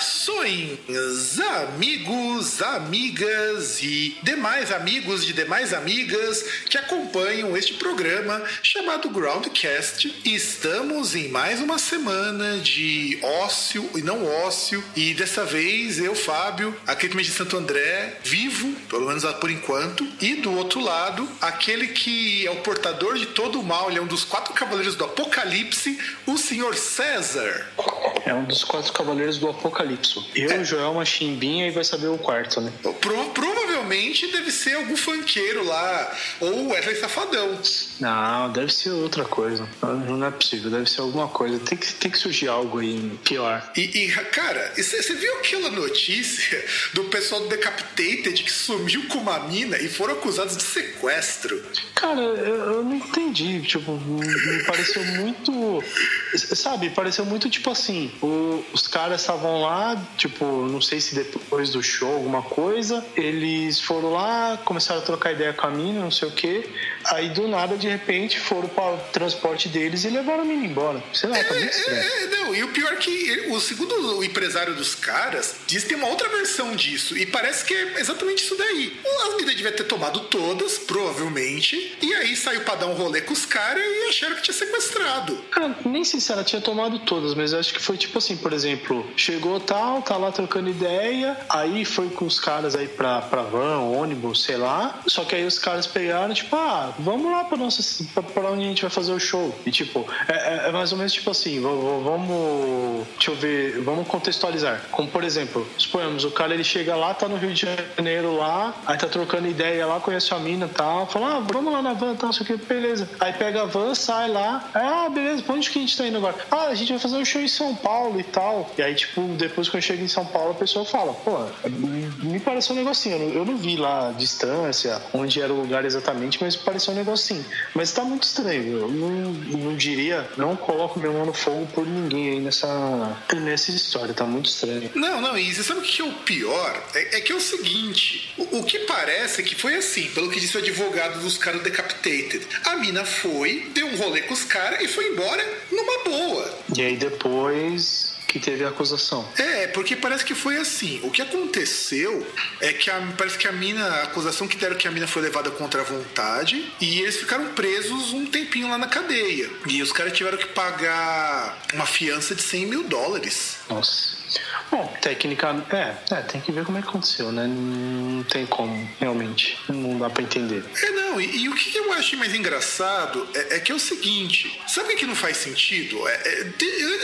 Saudações, amigos, amigas e demais amigos de demais amigas que acompanham este programa chamado Groundcast. Estamos em mais uma semana de ócio e não ócio, e dessa vez eu, Fábio, aqui de Santo André, vivo, pelo menos por enquanto, e do outro lado, aquele que é o portador de todo o mal, ele é um dos quatro cavaleiros do Apocalipse, o senhor César. É um dos quatro cavaleiros do Apocalipse. Eu, é. Joel, uma chimbinha e vai saber o quarto, né? Pro, provavelmente deve ser algum funkeiro lá, ou Wesley Safadão. Não, deve ser outra coisa. Não é possível, deve ser alguma coisa. Tem que, tem que surgir algo aí pior. E, e cara, você viu aquela notícia do pessoal do Decapitated que sumiu com uma mina e foram acusados de sequestro? Cara, eu, eu não entendi. Tipo, me pareceu muito. Sabe, pareceu muito tipo assim: o, os caras estavam lá, tipo, não sei se depois do show, alguma coisa, eles foram lá, começaram a trocar ideia com a mina, não sei o quê. Aí do nada, de repente, foram para o transporte deles e levaram a mina embora. Sei lá, tá muito é, estranho. É, não, e o pior é que o segundo o empresário dos caras diz que tem uma outra versão disso. E parece que é exatamente isso daí. As meninas devia ter tomado todas, provavelmente. E aí saiu pra dar um rolê com os caras e acharam que tinha sequestrado. Cara, nem sei se ela tinha tomado todas, mas eu acho que foi tipo assim, por exemplo, chegou tal, tá lá trocando ideia, aí foi com os caras aí pra, pra van, ônibus, sei lá. Só que aí os caras pegaram, tipo, ah, vamos lá pra, nossa, pra, pra onde a gente vai fazer o show. E tipo, é, é, é mais ou menos tipo assim, vamos. Deixa eu ver, vamos contextualizar. Como por exemplo, suponhamos, o cara ele chega lá, tá no Rio de Janeiro lá, aí tá trocando ideia lá, conhece a mina e tal, fala, ah, vamos lá na van, tal, sei o que, beleza. Aí pega a van, sai lá, ah, beleza, pra onde que a gente tá indo agora? Ah, a gente vai fazer um show em São Paulo e tal. E aí, tipo, depois que eu chego em São Paulo, a pessoa fala, pô, me pareceu um negocinho, eu não, eu não vi lá a distância, onde era o lugar exatamente, mas pareceu um negocinho. Mas tá muito estranho, eu não, não diria, não coloco meu mão no fogo por ninguém aí nessa, nessa história, tá muito estranho. Não, não, e você sabe o que é o pior? É, é que é o seguinte, o, o, que parece é que foi assim, pelo que disse o advogado dos caras Decapitated. A mina foi, deu um rolê com os caras e foi embora numa boa. E aí depois que teve a acusação. É, porque parece que foi assim. O que aconteceu é que a, parece que a mina, a acusação que deram que a mina foi levada contra a vontade e eles ficaram presos um tempinho lá na cadeia. E os caras tiveram que pagar uma fiança de 100 mil dólares. Nossa. Bom, tecnicamente, é, é, tem que ver como é que aconteceu, né? Não tem como, realmente. Não dá pra entender. É, não, e, e o que eu acho mais engraçado é, é, que é o seguinte: sabe o que não faz sentido? É, é,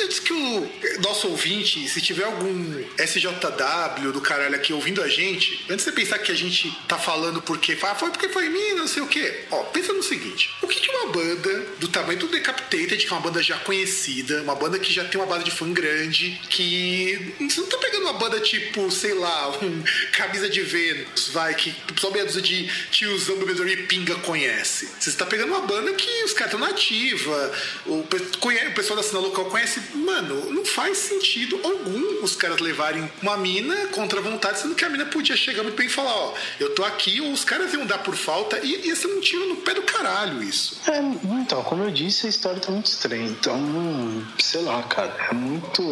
disse que o nosso ouvinte, se tiver algum SJW do caralho aqui ouvindo a gente, antes de pensar que a gente tá falando porque ah, foi porque foi mim, não sei o quê. Ó, pensa no seguinte: o que, que uma banda do tamanho do Decapitated, que é uma banda já conhecida, uma banda que já tem uma base de fã grande, que você não tá pegando uma banda tipo, sei lá, um camisa de Vênus, vai, que só meia dúzia de tiozão bebedor de pinga conhece. Você está pegando uma banda que os caras estão nativa, o, o pessoal da cena local conhece. Mano, não faz sentido algum os caras levarem uma mina contra a vontade, sendo que a mina podia chegar muito bem e falar: Ó, eu tô aqui, ou os caras iam dar por falta, e ia ser um tiro no pé do caralho isso. É, então, como eu disse, a história tá muito estranha. Então, sei lá, cara, é muito.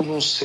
Não sei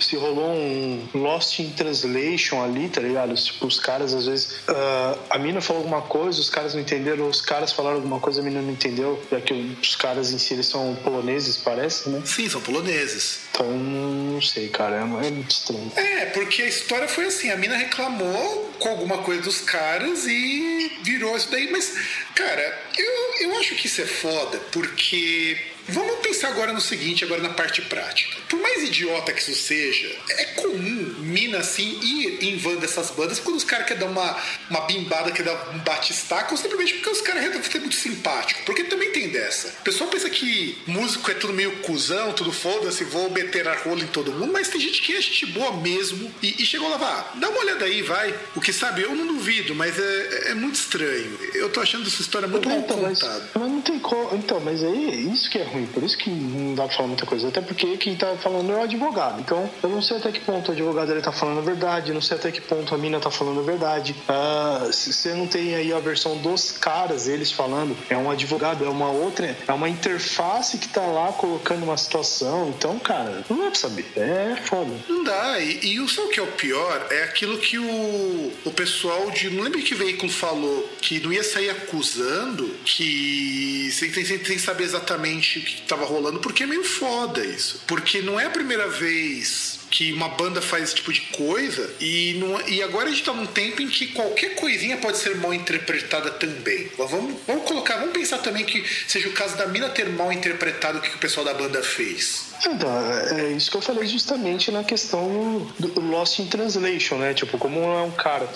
se rolou um Lost in Translation ali, tá ligado? Tipo, os caras às vezes. Uh, a mina falou alguma coisa, os caras não entenderam, os caras falaram alguma coisa, a mina não entendeu. Já que os caras em si eles são poloneses, parece, né? Sim, são poloneses. Então, não sei, cara, é, é muito estranho. É, porque a história foi assim: a mina reclamou com alguma coisa dos caras e virou isso daí, mas, cara, eu, eu acho que isso é foda, porque Vamos pensar agora no seguinte, agora na parte prática. Por mais idiota que isso seja, é comum mina assim ir em van dessas bandas quando os caras querem dar uma, uma bimbada, querem dar um batistaco, simplesmente porque os caras resolvem ser muito simpático. Porque também tem dessa. O pessoal pensa que músico é tudo meio cuzão, tudo foda-se, vou meter a rola em todo mundo, mas tem gente que é gente boa mesmo e, e chegou lá, vá, dá uma olhada aí, vai. O que sabe, eu não duvido, mas é, é muito estranho. Eu tô achando essa história muito mal então, contada. Mas, mas não tem como. Então, mas aí isso que é ruim, por isso que não dá pra falar muita coisa. Até porque quem tá falando é o advogado. Então, eu não sei até que ponto o advogado ele tá falando a verdade, não sei até que ponto a mina tá falando a verdade. Uh, se você não tem aí a versão dos caras, eles falando, é um advogado, é uma outra, é uma interface que tá lá colocando uma situação. Então, cara, não dá pra saber. É foda. Não dá. E, e o que é o pior? É aquilo que o, o pessoal de. Não lembro que veículo falou que não ia sair acusando que sem, saber exatamente que estava rolando, porque é meio foda isso. Porque não é a primeira vez que uma banda faz esse tipo de coisa e, não, e agora a gente tá num tempo em que qualquer coisinha pode ser mal interpretada também. Vamos, vamos colocar, vamos pensar também que seja o caso da mina ter mal interpretado o que o pessoal da banda fez. Então, é isso que eu falei justamente na questão do Lost in Translation, né? Tipo, como é um cara.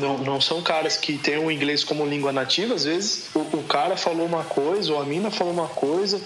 Não, não são caras que têm o inglês como língua nativa, às vezes o, o cara falou uma coisa, ou a mina falou uma coisa,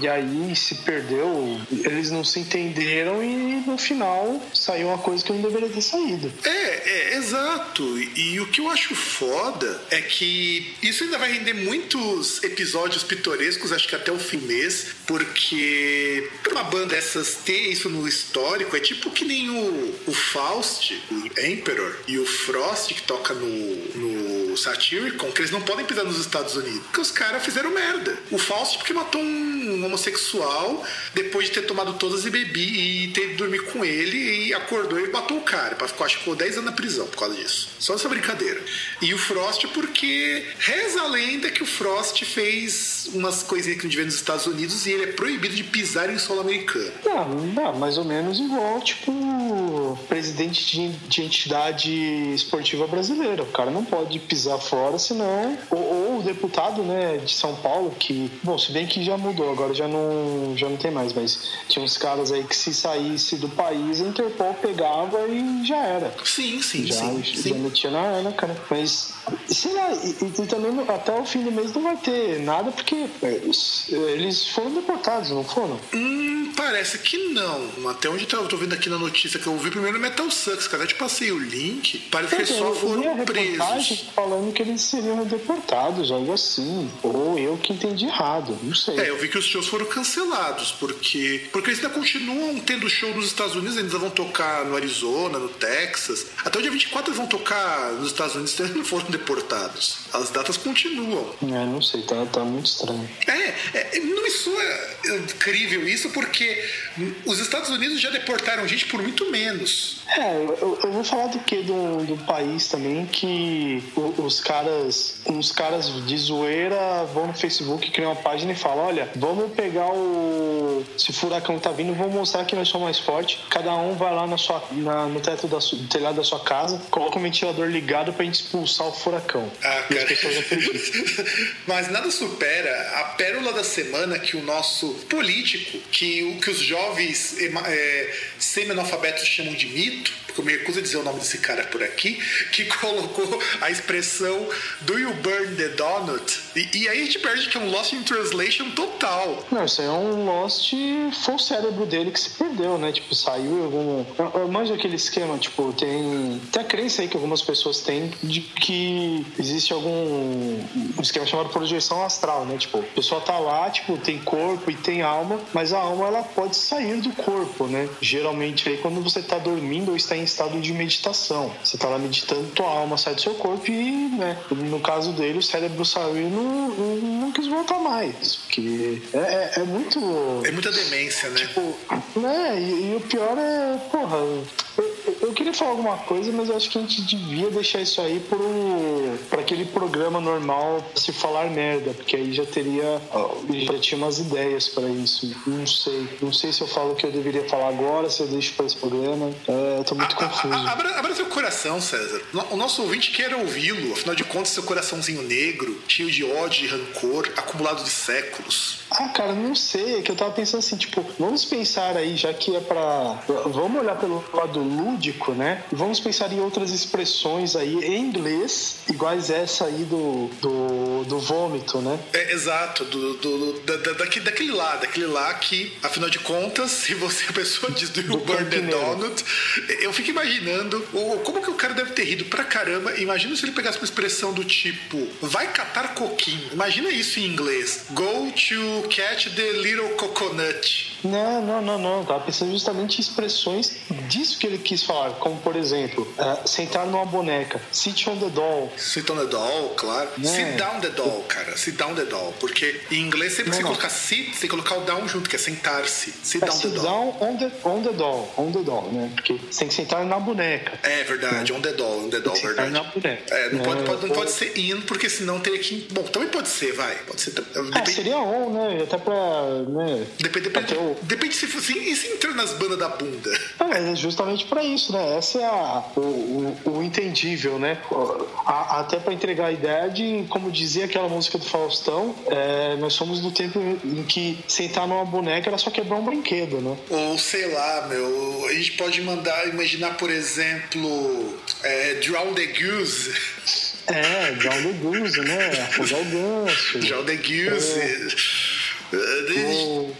e aí se perdeu, eles não se entenderam e no final saiu uma coisa que não deveria ter saído. É, é exato. E, e o que eu acho foda é que isso ainda vai render muitos episódios pitorescos, acho que até o fim mês, porque uma banda dessas ter isso no histórico? É tipo que nem o, o Faust, o Emperor e o Frost que toca no, no Satyricon, que eles não podem pisar nos Estados Unidos, porque os caras fizeram merda. O Faust porque matou um homossexual depois de ter tomado todas e bebi e ter dormido com ele e acordou e matou o cara. Acho que ficou 10 anos na prisão por causa disso. Só essa brincadeira. E o Frost porque reza a lenda que o Frost fez umas coisinhas que a gente nos Estados Unidos e ele é proibido de pisar em solo americano. Não, não, mais ou menos igual, tipo, presidente de, de entidade esportiva brasileira. O cara não pode pisar fora, senão. Ou, ou, o deputado, né, de São Paulo, que. Bom, se bem que já mudou, agora já não, já não tem mais, mas tinha uns caras aí que se saísse do país, a Interpol pegava e já era. Sim, sim, já, sim. Já sim. metia na, na cara. Mas, sei lá, e, e, também até o fim do mês não vai ter nada, porque eles, eles foram deportados, não foram? Hum, parece que não. Até onde eu tô vendo aqui na notícia que eu vi primeiro Metal Sucks, cara. Eu te passei o link. Parece que só foram presos. falando que eles seriam deportados, algo assim. Ou eu que entendi errado, não sei. É, eu vi que os shows foram cancelados, porque, porque eles ainda continuam tendo show nos Estados Unidos, eles ainda vão tocar no Arizona, no Texas. Até o dia 24 eles vão tocar nos Estados Unidos, então eles não foram deportados. As datas continuam. É, não sei, tá, tá muito estranho. É, é não me soa incrível isso, porque os Estados Unidos já deportaram gente por muito menos. É, eu, eu vou falar do que do, do país também que os caras, uns caras de zoeira vão no Facebook, criam uma página e falam: olha, vamos pegar o. Se o furacão tá vindo, vamos mostrar que nós somos mais fortes. Cada um vai lá na sua, na, no teto da do telhado da sua casa, coloca o ventilador ligado pra gente expulsar o furacão. Ah, cara. Mas nada supera a pérola da semana que o nosso político, que o que os jovens é, semi-analfabetos chamam de mito, porque eu me recuso a dizer o nome desse cara por aqui, que colocou a expressão Do you burn the donut? E, e aí a gente perde que é um Lost in Translation total. Não, isso aí é um Lost. Foi o cérebro dele que se perdeu, né? Tipo, saiu algum. Mais aquele esquema, tipo, tem. Tem a crença aí que algumas pessoas têm de que existe algum um esquema chamado projeção astral, né? Tipo, a pessoa tá lá, tipo, tem corpo e tem alma, mas a alma ela pode sair do corpo, né? Geralmente aí quando você tá dormindo ou está em estado de meditação. Você tá lá meditando, tua alma sai do seu corpo e, né? No caso dele, o cérebro saiu e não, não, não quis voltar mais. Porque é, é, é, muito. É muita demência, né? Tipo, né? E, e o pior é, porra, eu, eu, queria falar alguma coisa, mas eu acho que a gente devia deixar isso aí para aquele programa normal se falar merda, porque aí já teria já tinha umas ideias para isso. Não sei, não sei se eu falo o que eu deveria falar agora, se eu deixo para esse programa. É, eu tô muito confuso. Abra, abra seu coração, César. O nosso ouvinte quer ouvi-lo. Afinal de contas, seu coraçãozinho negro, cheio de ódio e rancor, acumulado de séculos. Ah, cara, não sei. É que eu tava pensando assim, tipo, vamos pensar aí, já que é pra. Vamos olhar pelo lado lúdico, né? E vamos pensar em outras expressões aí em inglês, iguais essa aí do, do, do vômito, né? É, exato, do, do, da, da, daquele, daquele lá, daquele lá que, afinal de contas, se você a pessoa diz do, do Burn the Donut, eu fico imaginando o, como que o cara deve ter rido pra caramba. Imagina se ele pegasse uma expressão do tipo, vai catar coquinho. Imagina isso em inglês. Go to catch the little coconut. Não, não, não, não. Tava pensando justamente em expressões disso que ele quis falar. Como, por exemplo, uh, sentar numa boneca. Sit on the doll. Sit on the doll, claro. É. Sit down the doll, cara. Sit down the doll. Porque em inglês sempre não, você não. colocar sit, você tem que colocar o down junto, que é sentar-se. Sit é, down sit the doll. on the, on the doll. On the doll, né? Porque tem que sentar na boneca. É verdade, on the doll, on the doll, verdade. Na boneca. É, não, é, pode, pode, não pode ser in, porque senão teria que. Bom, também pode ser, vai. Pode ser. Depende... É, seria on, né? Até pra. Né? Depende, depende, o... depende se fosse e se entrar nas bandas da bunda? É, justamente para isso, né? Essa é a, o, o, o entendível, né? A, até para entregar a ideia de, como dizia aquela música do Faustão, é, nós somos do tempo em que sentar numa boneca era só quebrar um brinquedo, né? Ou sei lá, meu, a gente pode mandar, imaginar, por exemplo, é, Drown the Goose. É, Drown the Goose, né? Afogar o ganso. Drown the Goose. É. Oh.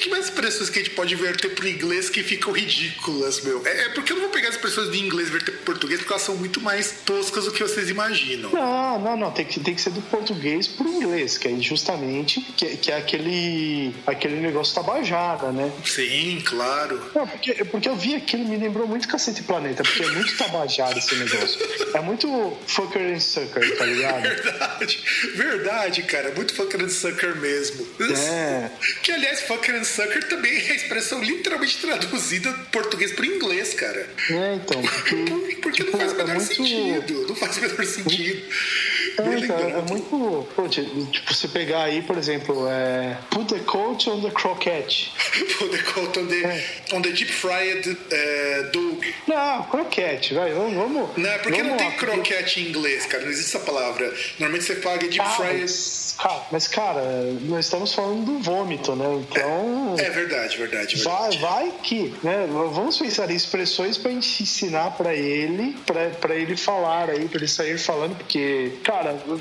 Que mais expressões que a gente pode verter pro inglês que ficam ridículas, meu? É, é, porque eu não vou pegar as expressões de inglês e verter pro português porque elas são muito mais toscas do que vocês imaginam. Não, não, não. Tem que, tem que ser do português pro inglês, que é justamente que, que é aquele, aquele negócio tabajada, né? Sim, claro. Não, porque, porque eu vi aquilo, me lembrou muito Cacete Planeta, porque é muito tabajado esse negócio. É muito fucker and sucker, tá ligado? Verdade, verdade, cara. Muito fucker and sucker mesmo. É. É. Que, aliás, fucker and sucker também é a expressão literalmente traduzida português para inglês, cara. É, então. Porque, porque tipo, não faz o menor é muito... sentido. Não faz o menor sentido. É, então, é muito. Pô, tipo, você pegar aí, por exemplo, é. Put the coat on the croquette. Put the coat on the, é. on the deep fried uh, dog. Não, croquete, vai, vamos. vamos não, é porque não tem croquete em inglês, cara. Não existe essa palavra. Normalmente você fala deep ah, fried. Mas, cara, mas, cara, nós estamos falando do vômito, né? Então. É, é verdade, verdade, verdade. Vai, vai que, né? Vamos pensar em expressões pra gente ensinar pra ele, pra, pra ele falar aí, pra ele sair falando, porque, cara cara, eu,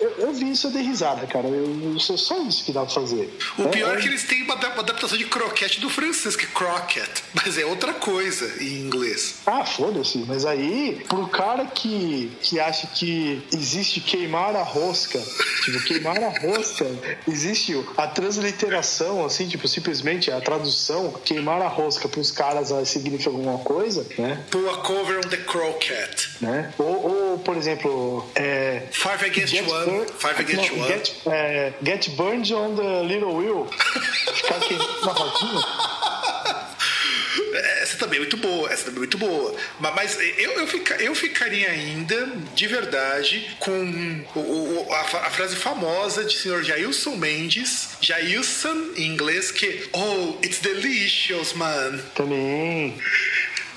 eu, eu, vi isso, dei risada, cara. Eu, eu, só isso que dá pra fazer. O é, pior é, é que eles têm uma, adaptação de croquete do francês, que é croquet, mas é outra coisa em inglês. Ah, foda-se. Mas aí, pro cara que, que acha que existe queimar a rosca, tipo, queimar a rosca, existe a transliteração, assim, tipo, simplesmente a tradução, queimar a rosca pros caras significa alguma coisa, né? Pull a cover on the croquet. Né? Ou, ou por exemplo, é, Five Against get One. Five Against no, One. Get, uh, get burned on the little wheel. Ficar aqui na rodinha. Essa também é muito boa, essa também é muito boa. Mas eu, eu, fica, eu ficaria ainda, de verdade, com o, o, a, a, frase famosa de senhor Jailson Mendes, Jailson em inglês, que Oh, it's delicious, man. Também.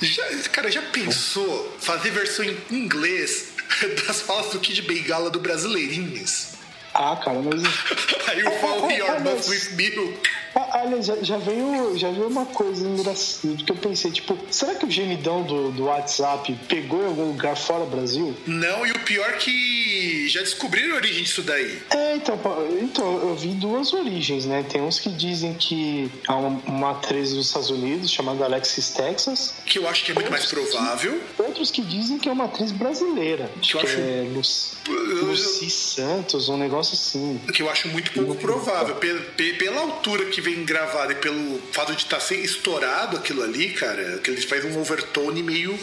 Já, cara, já pensou fazer versão em inglês das falas do Kid Bengala do Brasileirinhas. Ah, cara, mas. Aí o Fall Your Mouth with Milk. Olha, já, já, veio, já veio uma coisa engraçada que eu pensei, tipo, será que o gemidão do, do WhatsApp pegou em algum lugar fora do Brasil? Não, e o pior que já descobriram a origem disso daí. É, então, então eu vi duas origens, né? Tem uns que dizem que há uma, atriz dos Estados Unidos chamada Alexis Texas. Que eu acho que é muito mais provável. Que, outros que dizem que é uma atriz brasileira. Que, que eu acho... é Lucy, Lucy Santos, um negócio assim. Que eu acho muito pouco provável. Pela, pela altura que vem gravado e pelo fato de estar tá estourado aquilo ali, cara, que eles fazem um overtone meio,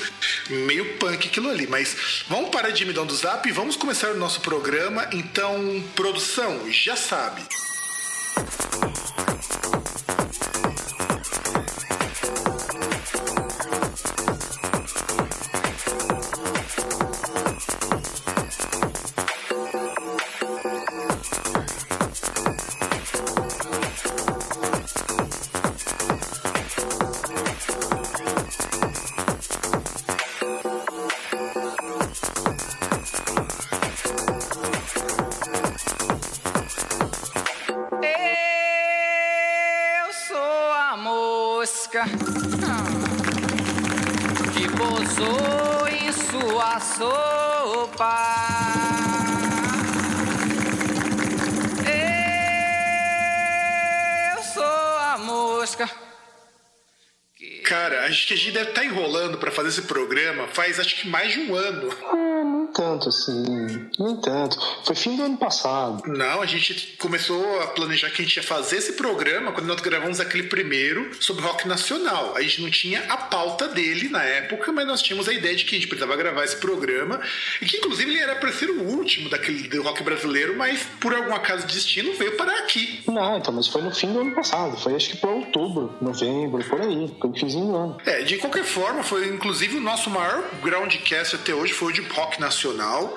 meio punk aquilo ali. Mas vamos parar de me dar do zap e vamos começar o nosso programa. Então, produção, já sabe. Gente deve estar tá enrolando para fazer esse programa faz acho que mais de um ano. Tanto assim. Nem tanto. Foi fim do ano passado. Não, a gente começou a planejar que a gente ia fazer esse programa quando nós gravamos aquele primeiro sobre rock nacional. A gente não tinha a pauta dele na época, mas nós tínhamos a ideia de que a gente precisava gravar esse programa. E que inclusive ele era para ser o último daquele do rock brasileiro, mas por algum acaso de destino veio parar aqui. Não, então, mas foi no fim do ano passado. Foi acho que para outubro, novembro, por aí. Foi no finzinho do ano. É, de qualquer forma, foi inclusive o nosso maior groundcast até hoje foi o de rock nacional,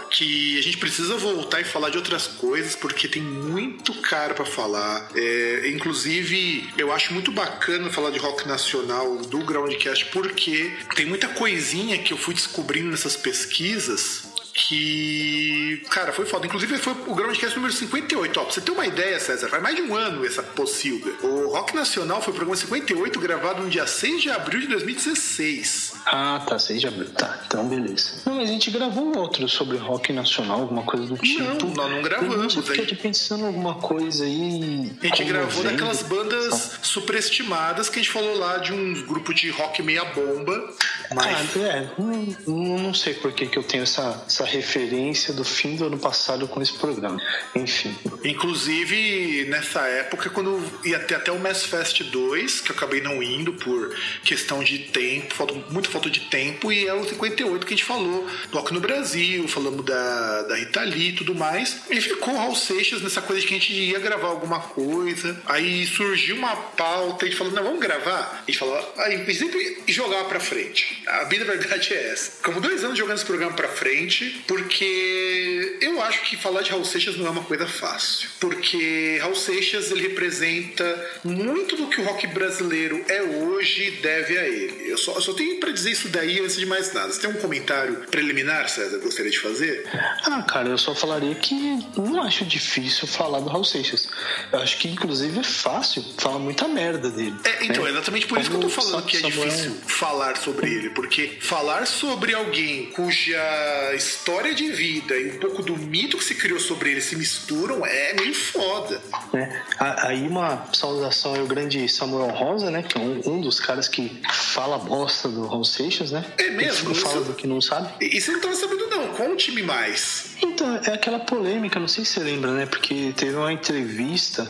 que a gente precisa voltar e falar de outras coisas, porque tem muito cara para falar. É, inclusive, eu acho muito bacana falar de rock nacional do groundcast, porque tem muita coisinha que eu fui descobrindo nessas pesquisas que, cara, foi foda. Inclusive, foi o Groundcast número 58. Ó, pra você ter uma ideia, César, faz mais de um ano essa pocilga. O Rock Nacional foi o programa 58, gravado no dia 6 de abril de 2016. Ah, tá, 6 de abril. Tá, então beleza. Não, mas a gente gravou um outro sobre rock nacional, alguma coisa do tipo. Não, nós não gravamos. Eu fiquei pensando alguma coisa aí. A gente gravou daquelas bandas superestimadas que a gente falou lá de um grupo de rock meia bomba. Mas... Ah, é, não, não sei por que, que eu tenho essa, essa referência do fim do ano passado com esse programa. Enfim. Inclusive, nessa época, quando ia ter até o Mass Fest 2, que eu acabei não indo por questão de tempo, falta, muita falta de tempo, e é o 58 que a gente falou, Rock no Brasil, falamos da, da Rita Lee e tudo mais. E ficou Raul Seixas nessa coisa de que a gente ia gravar alguma coisa. Aí surgiu uma pauta, a gente falou, não, vamos gravar? A gente falou, aí sempre jogar pra frente. A bem verdade é essa. Como dois anos jogando esse programa pra frente, porque eu acho que falar de Raul Seixas não é uma coisa fácil. Porque Raul Seixas ele representa muito do que o rock brasileiro é hoje deve a ele. Eu só, eu só tenho para dizer isso daí antes de mais nada. Você tem um comentário preliminar, César, que gostaria de fazer? Ah, cara, eu só falaria que não acho difícil falar do Raul Seixas. Eu acho que, inclusive, é fácil falar muita merda dele. É, então, né? é exatamente por Como isso que eu tô falando que é Samuel... difícil falar sobre ele. Porque falar sobre alguém cuja história história de vida e um pouco do mito que se criou sobre ele se misturam, é meio foda. É, aí uma saudação ao grande Samuel Rosa, né? Que é um, um dos caras que fala bosta do Raul Seixas, né? É mesmo? Que fala do que não sabe. E você não tava sabendo não, conte-me mais. Então, é aquela polêmica, não sei se você lembra, né? Porque teve uma entrevista,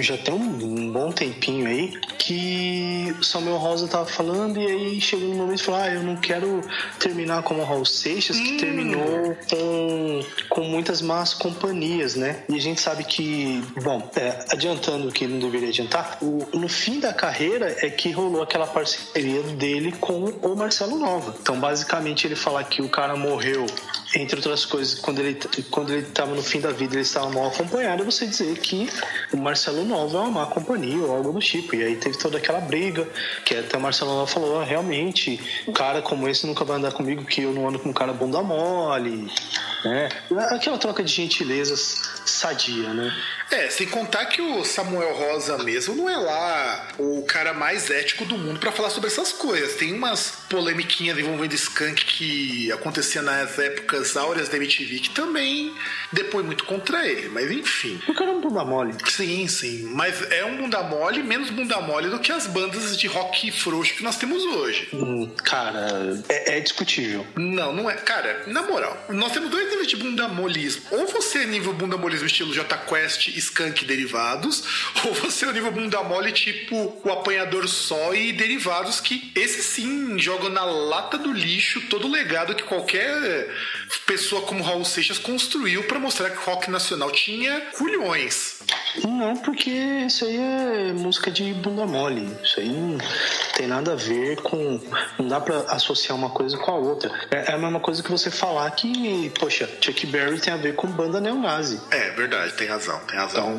já tem um bom tempinho aí, que o Samuel Rosa tava falando e aí chegou no momento e falou: Ah, eu não quero terminar como o Raul Seixas, que hum. Terminou com, com muitas más companhias, né? E a gente sabe que, bom, é, adiantando o que não deveria adiantar, o, no fim da carreira é que rolou aquela parceria dele com o Marcelo Nova. Então, basicamente, ele fala que o cara morreu, entre outras coisas, quando ele quando ele estava no fim da vida, ele estava mal acompanhado, você dizer que o Marcelo Nova é uma má companhia ou algo do tipo. E aí teve toda aquela briga, que até o Marcelo Nova falou: ah, realmente, cara como esse nunca vai andar comigo, que eu não ando com um cara bunda mole, né? Aquela troca de gentilezas sadia, né? É, sem contar que o Samuel Rosa mesmo não é lá o cara mais ético do mundo para falar sobre essas coisas. Tem umas polemiquinhas envolvendo skunk que acontecia nas épocas áureas da MTV que também depõe muito contra ele, mas enfim. O cara é um bunda mole. Sim, sim, mas é um bunda mole menos bunda mole do que as bandas de rock frouxo que nós temos hoje. Hum, cara, é, é discutível. Não, não é. Cara, na moral, nós temos dois níveis de bunda molismo. Ou você é nível bunda molismo estilo J Quest skunk derivados, ou você é o nível bunda mole tipo o apanhador só e derivados, que esse sim jogam na lata do lixo todo o legado que qualquer pessoa como Raul Seixas construiu para mostrar que o rock nacional tinha culhões. Não, porque isso aí é música de bunda mole. Isso aí não tem nada a ver com. Não dá pra associar uma coisa com a outra. É, é a mesma coisa que você falar que, poxa, Chuck Berry tem a ver com banda neonazi. É, verdade, tem razão, tem razão. Então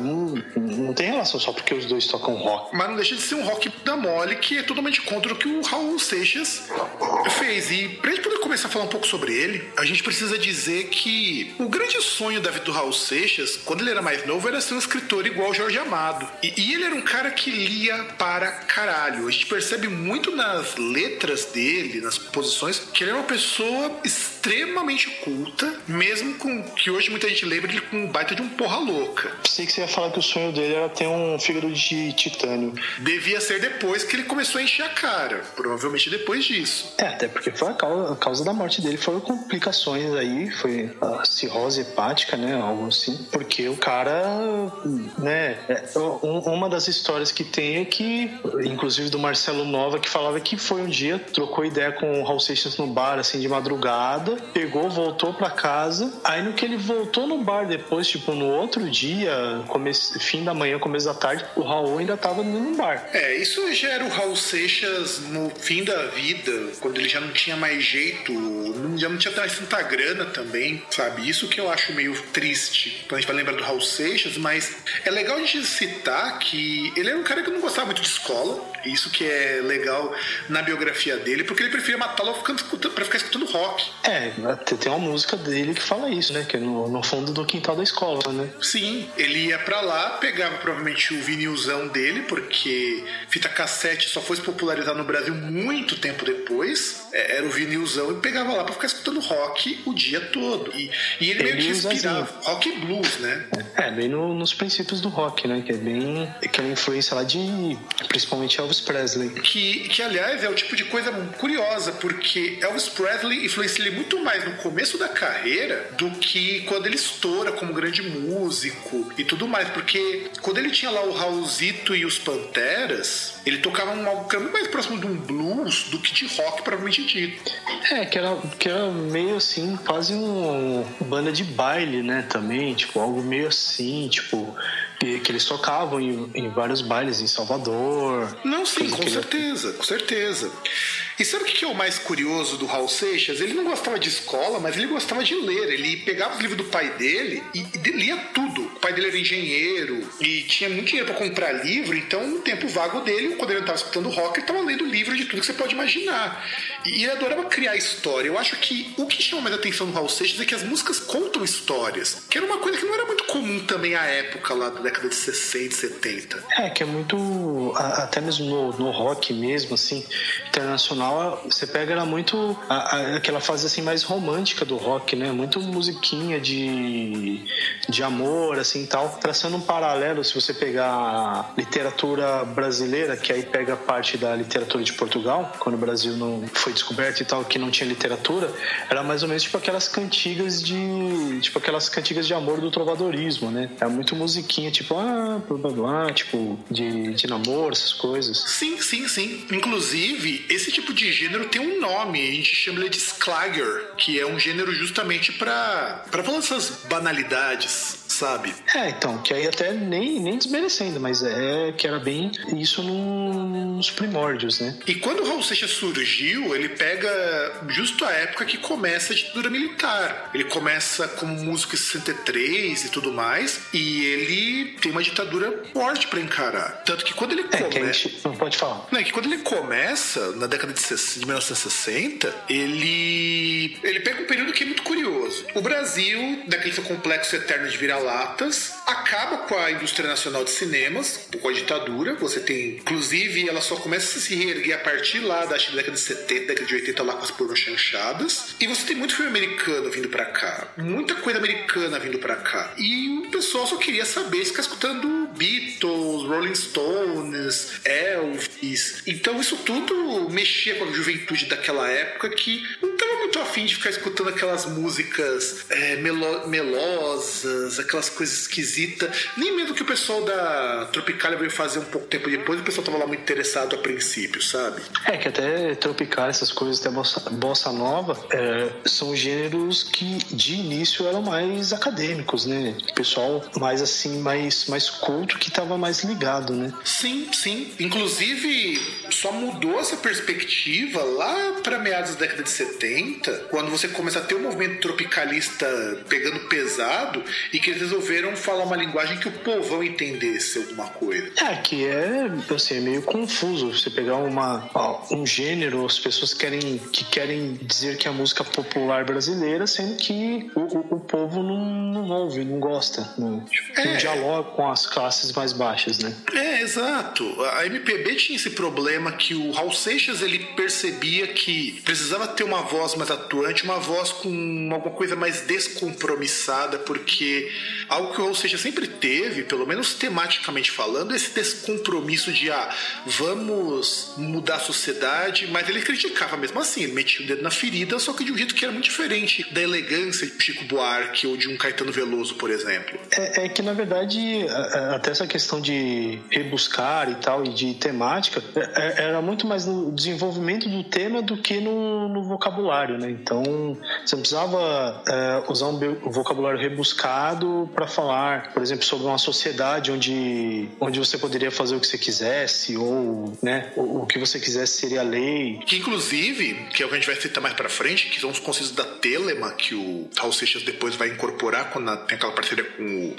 não, tem relação só porque os dois tocam rock. Mas não deixa de ser um rock da mole que é totalmente contra o que o Raul Seixas fez. E pra gente poder começar a falar um pouco sobre ele, a gente precisa dizer que o grande sonho da vida do Raul Seixas, quando ele era mais novo, era ser um escritor igual Jorge Amado. E, e ele era um cara que lia para caralho. A gente percebe muito nas letras dele, nas posições, que ele é uma pessoa extremamente culta, mesmo com que hoje muita gente lembra ele com um baita de um porra louca. Pensei que você ia falar que o sonho dele era ter um fígado de titânio. Devia ser depois que ele começou a encher a cara. Provavelmente depois disso. É, até porque foi a causa, a causa da morte dele foram complicações aí, foi a cirrose hepática, né? Algo assim. Porque o cara, né? É, um- uma das histórias que tem é que, inclusive do Marcelo Nova, que falava que foi um dia, trocou ideia com o Raul Seixas no bar, assim, de madrugada, pegou, voltou pra casa. Aí no que ele voltou no bar depois, tipo, no outro dia, começo, fim da manhã, começo da tarde, o Raul ainda tava no bar. É, isso já era o Raul Seixas no fim da vida, quando ele já não tinha mais jeito, já não tinha mais tanta grana também, sabe? Isso que eu acho meio triste, quando a gente vai lembrar do Raul Seixas, mas é legal a gente citar que ele era um cara que não gostava muito de escola, isso que é legal na biografia dele, porque ele preferia matá-lo pra ficar escutando rock. É, tem uma música dele que fala isso, né? Que é no, no fundo do quintal da escola, né? Sim, ele ia pra lá, pegava provavelmente o vinilzão dele, porque fita cassete só foi se popularizar no Brasil muito tempo depois. É, Era o vinilzão e pegava lá pra ficar escutando rock o dia todo. E, e ele meio que inspirava rock e blues, né? É, bem no- nos princípios do rock, né? Que é bem. aquela influência lá de. Principalmente Elvis Presley. Que, que, aliás, é o tipo de coisa curiosa, porque Elvis Presley influencia ele muito mais no começo da carreira do que quando ele estoura como grande músico e tudo mais. Porque quando ele tinha lá o Raulzito e os Panteras, ele tocava um algo que era muito mais próximo de um blues do que de rock, provavelmente dito. É, que era, que era meio assim, quase um banda de baile, né? Também, tipo, algo meio assim, tipo. Que, que eles tocavam em, em vários bailes em Salvador. Não, sim, com que ele- certeza, com certeza. E sabe o que é o mais curioso do Raul Seixas? Ele não gostava de escola, mas ele gostava de ler. Ele pegava os livros do pai dele e, e lia tudo. O pai dele era engenheiro e tinha muito dinheiro para comprar livro, então no tempo vago dele, quando ele não estava escutando rock, ele estava lendo livro de tudo que você pode imaginar. E ele adorava criar história. Eu acho que o que chama mais atenção no Raul Seixas é que as músicas contam histórias, que era uma coisa que não era muito comum também à época lá da década de 60 e 70. É, que é muito. Até mesmo no, no rock mesmo, assim, internacional, você pega ela muito. a- a- aquela fase assim mais romântica do rock, né? Muito musiquinha de, de amor, assim tal. Traçando um paralelo, se você pegar a literatura brasileira, que aí pega parte da literatura de Portugal, quando o Brasil não foi descoberto e tal, que não tinha literatura, era mais ou menos tipo aquelas cantigas de. Tipo aquelas cantigas de amor do trovadorismo, né? Era muito musiquinha, tipo, ah, blá blá blá, tipo, de, de namoro, essas coisas. Sim, sim, sim. Inclusive, esse tipo de gênero tem um nome, a gente chama ele de Sklager, que é um gênero justamente pra para falar essas banalidades, sabe? É, então, que aí até nem, nem desmerecendo, mas é que era bem isso nos primórdios, né? E quando o Raul Seixas surgiu, ele pega justo a época que começa a ditadura militar. Ele começa como músico em 63 e tudo mais, e ele tem uma ditadura forte pra encarar. Tanto que quando ele É, que a começa. gente. Não pode falar. Não, é que quando ele começa, na década de, 60 de 1960, ele, ele pega um período que é muito curioso. O Brasil, daquele seu complexo eterno de vira-latas, acaba com a indústria nacional de cinemas, com a ditadura. Você tem, inclusive, ela só começa a se reerguer a partir lá da, década de 70, década de 80, lá com as pornos chanchadas. E você tem muito filme americano vindo pra cá. Muita coisa americana vindo pra cá. E o pessoal só queria saber se ficar escutando Beatles, Rolling Stones, Elvis. Então isso tudo mexia com a juventude daquela época que não tava muito afim de ficar escutando aquelas músicas é, melo- melosas, aquelas coisas esquisitas. Nem mesmo que o pessoal da Tropicália veio fazer um pouco tempo depois, o pessoal tava lá muito interessado a princípio, sabe? É, que até tropical, essas coisas, até bossa, bossa nova, é, são gêneros que de início eram mais acadêmicos, né? Pessoal mais assim, mais, mais culto que tava mais ligado, né? Sim, sim. Inclusive, só mudou essa perspectiva lá para meados da década de 70, quando você começa a ter um movimento tropicalista pegando pesado e que eles resolveram falar uma linguagem que o povão entendesse alguma coisa. É, que é, assim, é meio confuso você pegar uma, um gênero, as pessoas querem, que querem dizer que é a música popular brasileira, sendo que o, o, o povo não, não ouve, não gosta, não, tipo, é. não dialoga com as classes mais baixas, né? É, exato. A MPB tinha esse problema que o Raul Seixas ele percebia que precisava ter uma voz mais atuante, uma voz com alguma coisa mais descompromissada, porque algo que o Raul Seixas sempre teve, pelo menos tematicamente falando, esse descompromisso de ah, vamos mudar a sociedade, mas ele criticava mesmo assim, ele metia o dedo na ferida, só que de um jeito que era muito diferente da elegância de Chico Buarque ou de um Caetano Veloso, por exemplo. É, é que na verdade até essa questão de rebuscar e tal e de temática é, é, era muito mais no desenvolvimento do tema do que no, no vocabulário, né? Então você não precisava é, usar um vocabulário rebuscado para falar, por exemplo, sobre uma sociedade onde, onde você poderia fazer o que você quisesse ou, né, o, o que você quisesse seria lei. Que inclusive, que é o que a gente vai citar mais para frente, que são os conceitos da telema que o Raul Seixas depois vai incorporar quando tem aquela parceria com o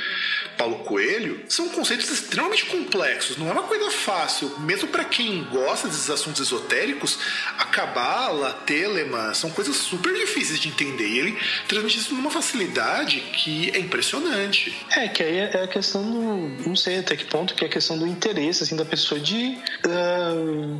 Paulo Coelho, são conceitos extremamente complexos. Não é uma coisa fácil, mesmo para quem gosta desses assuntos esotéricos, a cabala, telema, são coisas super difíceis de entender. E ele transmite isso numa facilidade que é impressionante. É, que aí é a questão do. Não sei até que ponto que é a questão do interesse assim, da pessoa de. Uh,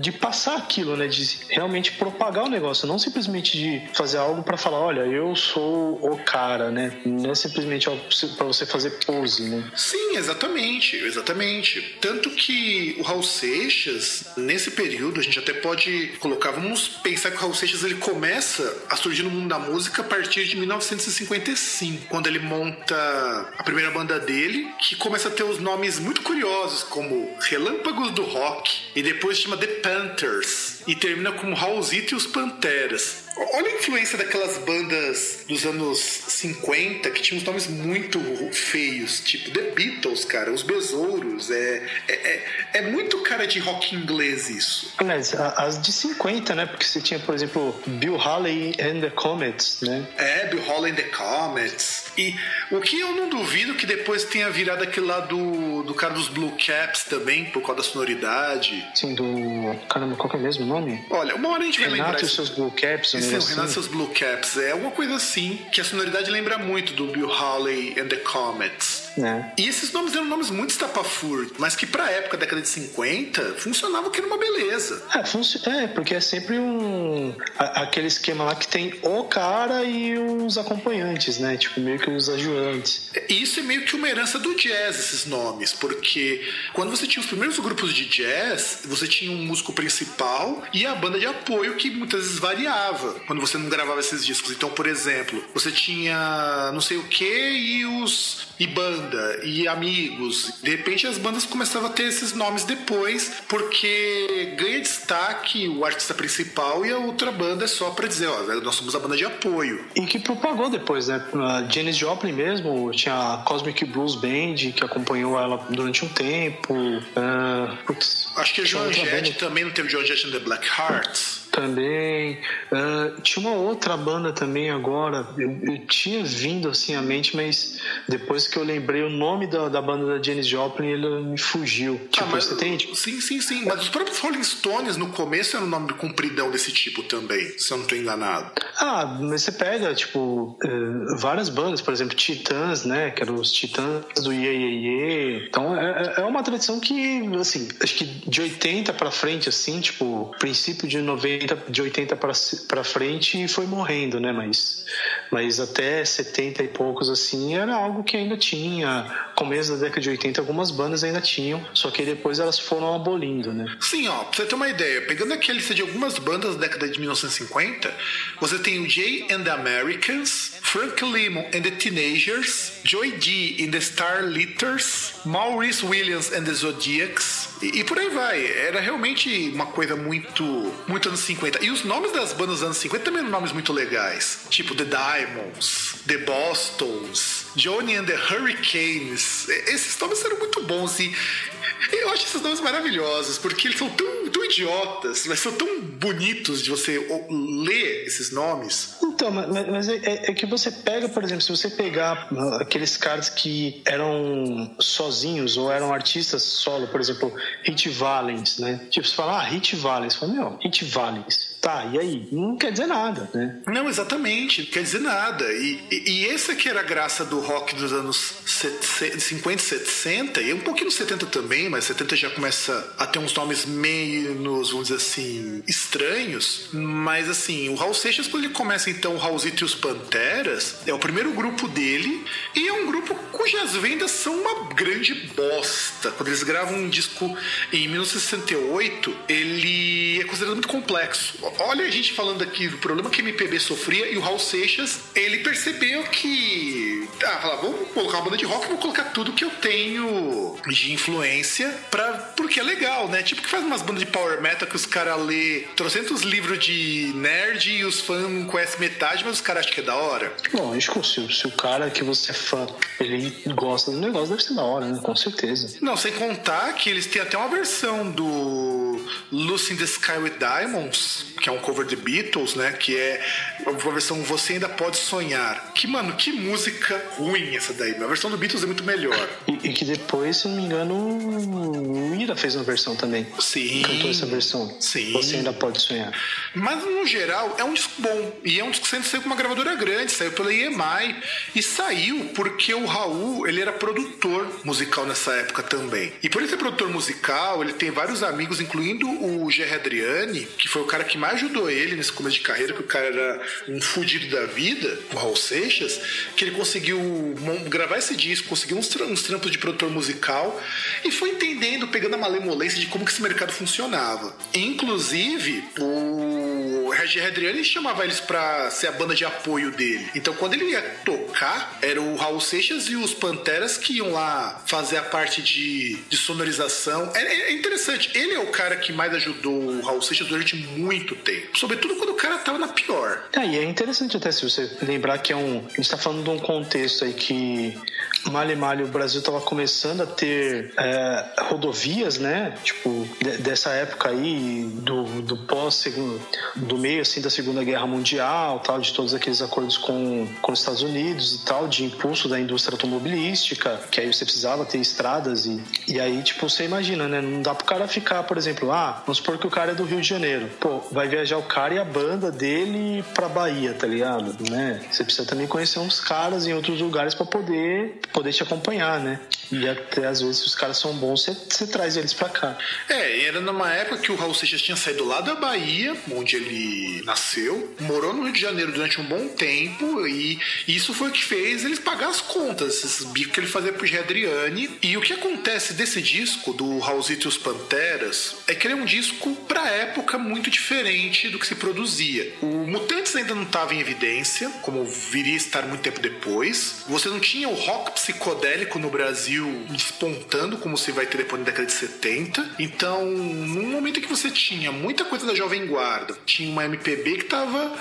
de passar aquilo, né? De realmente propagar o negócio, não simplesmente de fazer algo para falar, olha, eu sou o cara, né? Não é simplesmente para você fazer pose, né? Sim, exatamente, exatamente. Tanto que o Raul Seixas, nesse período, a gente até pode colocar, vamos pensar que o Raul Seixas ele começa a surgir no mundo da música a partir de 1955, quando ele monta a primeira banda dele, que começa a ter os nomes muito curiosos, como Relâmpagos do Rock, e depois chama The Panthers, e termina como Raulzito e os Panteras. Olha a influência daquelas bandas dos anos 50 que tinham uns nomes muito feios, tipo The Beatles, cara, os Besouros. É, é, é, é muito cara de rock inglês isso. Mas as de 50, né? Porque você tinha, por exemplo, Bill Haley and the Comets, né? É, Bill Haley and the Comets. E o que eu não duvido que depois tenha virado aquele lá do, do cara dos Blue Caps também, por causa da sonoridade. Sim, do. Caramba, qual que é mesmo nome? Olha, uma hora a gente vai Renato lembrar. Renato e seus Blue Caps? Sim, assim. Renato e seus Blue Caps. É alguma coisa assim, que a sonoridade lembra muito do Bill Haley and the Comets. É. E esses nomes eram nomes muito estapafúrdios, mas que pra época, década de 50, funcionavam que era uma beleza. É, é porque é sempre um. aquele esquema lá que tem o cara e os acompanhantes, né? Tipo, meio que os ajudantes. Isso é meio que uma herança do jazz, esses nomes, porque quando você tinha os primeiros grupos de jazz, você tinha um músico principal e a banda de apoio que muitas vezes variava quando você não gravava esses discos. Então, por exemplo, você tinha não sei o que e os e banda e amigos. De repente as bandas começavam a ter esses nomes depois, porque ganha destaque o artista principal e a outra banda é só para dizer, ó, nós somos a banda de apoio. E que propagou depois, né? A Janis Joplin mesmo, tinha a Cosmic Blues Band que acompanhou ela durante um tempo. Uh, putz, Acho que a Joan Jett também não teve Joan Jett and the Black Hearts também. Uh, tinha uma outra banda também agora. Eu, eu, tinha vindo assim à mente, mas depois que eu lembrei o nome da, da banda da Janis Joplin, ele me fugiu. Tipo, ah, mas, você tem? Tipo... Sim, sim, sim. Mas os próprios Rolling Stones no começo era um nome compridão desse tipo também, se eu não estou enganado. Ah, mas você pega, tipo, uh, várias bandas, por exemplo, Titãs, né? Que eram os Titãs do Ye Ye Ye. Então é, é, é uma tradição que, assim, acho que de 80 para frente, assim, tipo, princípio de 90 80, de 80 para frente foi morrendo, né? Mas, mas até 70 e poucos assim era algo que ainda tinha. Começo da década de 80 algumas bandas ainda tinham, só que depois elas foram abolindo, né? Sim, ó, pra você ter uma ideia, pegando aqui a lista de algumas bandas da década de 1950, você tem o Jay and the Americans, Frank Lemon and the Teenagers, Joy D and the Starlitters, Maurice Williams and the Zodiacs, e, e por aí vai. Era realmente uma coisa muito, muito anos 50. E os nomes das bandas dos anos 50 também eram nomes muito legais. Tipo The Diamonds, The Bostons, Johnny and the Hurricanes. Esses nomes eram muito bons e eu acho esses nomes maravilhosos, porque eles são tão, tão idiotas, mas são tão bonitos de você ler esses nomes. Então, mas, mas é, é, é, que você pega, por exemplo, se você pegar aqueles caras que eram sozinhos ou eram artistas solo, por exemplo, Hit Valens, né? Tipo, você fala, ah, Hit Valens. Fala, meu, Hit Valens Tá, e aí? Não quer dizer nada, né? Não, exatamente, não quer dizer nada. E, e, e essa que era a graça do rock dos anos 50, 60, e um pouquinho nos 70 também, mas 70 já começa a ter uns nomes menos, vamos dizer assim, estranhos. Mas assim, o Raul Seixas, quando ele começa então o Raulzito e os Panteras, é o primeiro grupo dele, e é um grupo cujas vendas são uma grande bosta. Quando eles gravam um disco em 1968, ele é considerado muito complexo olha a gente falando aqui do problema que a MPB sofria e o Raul Seixas, ele percebeu que. Ah, fala, vamos colocar uma banda de rock, vou colocar tudo que eu tenho de influência pra, porque é legal, né? Tipo que faz umas bandas de power metal que os caras lê trocentos livros de nerd e os fãs não conhecem metade, mas os caras acham que é da hora. Que se, se o cara que você é fã, ele gosta do negócio, deve ser da hora, né? Com certeza. Não, sem contar que eles têm até uma versão do Lucy in the Sky with Diamonds, que é um cover de Beatles, né? Que é uma versão Você Ainda Pode Sonhar. Que, mano, que música ruim essa daí. A versão do Beatles é muito melhor. E, e que depois, se não me engano, o Ira fez uma versão também. Sim. Cantou essa versão. Sim. Você Ainda Pode Sonhar. Mas, no geral, é um disco bom. E é um disco que saiu com uma gravadora grande. Saiu pela EMI. E saiu porque o Raul, ele era produtor musical nessa época também. E por ele ser produtor musical, ele tem vários amigos, incluindo o Gerry Adriani, que foi o cara que mais ajudou ele nesse começo de carreira, que o cara era um fudido da vida, o Raul Seixas, que ele conseguiu gravar esse disco, conseguiu uns, uns trampos de produtor musical e foi entendendo, pegando a malemolência de como que esse mercado funcionava. Inclusive, o Reggie Adriani chamava eles pra ser a banda de apoio dele. Então, quando ele ia tocar, era o Raul Seixas e os Panteras que iam lá fazer a parte de, de sonorização. É, é interessante, ele é o cara que mais ajudou o Raul Seixas durante muito tempo. Sobretudo quando o cara tava na pior. É, e é interessante até se você lembrar que é um. A gente tá falando de um contexto aí que Male Male o Brasil tava começando a ter é, rodovias, né? Tipo, de, dessa época aí, do, do pós do meio assim da Segunda Guerra Mundial, tal, de todos aqueles acordos com, com os Estados Unidos e tal, de impulso da indústria automobilística, que aí você precisava ter estradas e, e aí, tipo, você imagina, né? Não dá pro cara ficar, por exemplo, ah, vamos supor que o cara é do Rio de Janeiro. Pô, vai viajar o cara e a banda dele pra Bahia, tá ligado? Né? Você precisa também conhecer uns caras em outros lugares para poder, poder te acompanhar, né? E até às vezes, os caras são bons, você, você traz eles pra cá. É, era numa época que o Raul Seixas tinha saído lá da Bahia, onde ele nasceu, morou no Rio de Janeiro durante um bom tempo, e isso foi o que fez eles pagar as contas, esses bicos que ele fazia pro Adriane. E o que acontece desse disco, do Raulzito e os Panteras, é que ele é um disco pra época muito diferente do que se produzia. O Mutantes ainda não estava em evidência, como viria a estar muito tempo depois. Você não tinha o rock psicodélico no Brasil despontando, como você vai ter depois na década de 70. Então, num momento que você tinha muita coisa da Jovem Guarda, tinha uma MPB que estava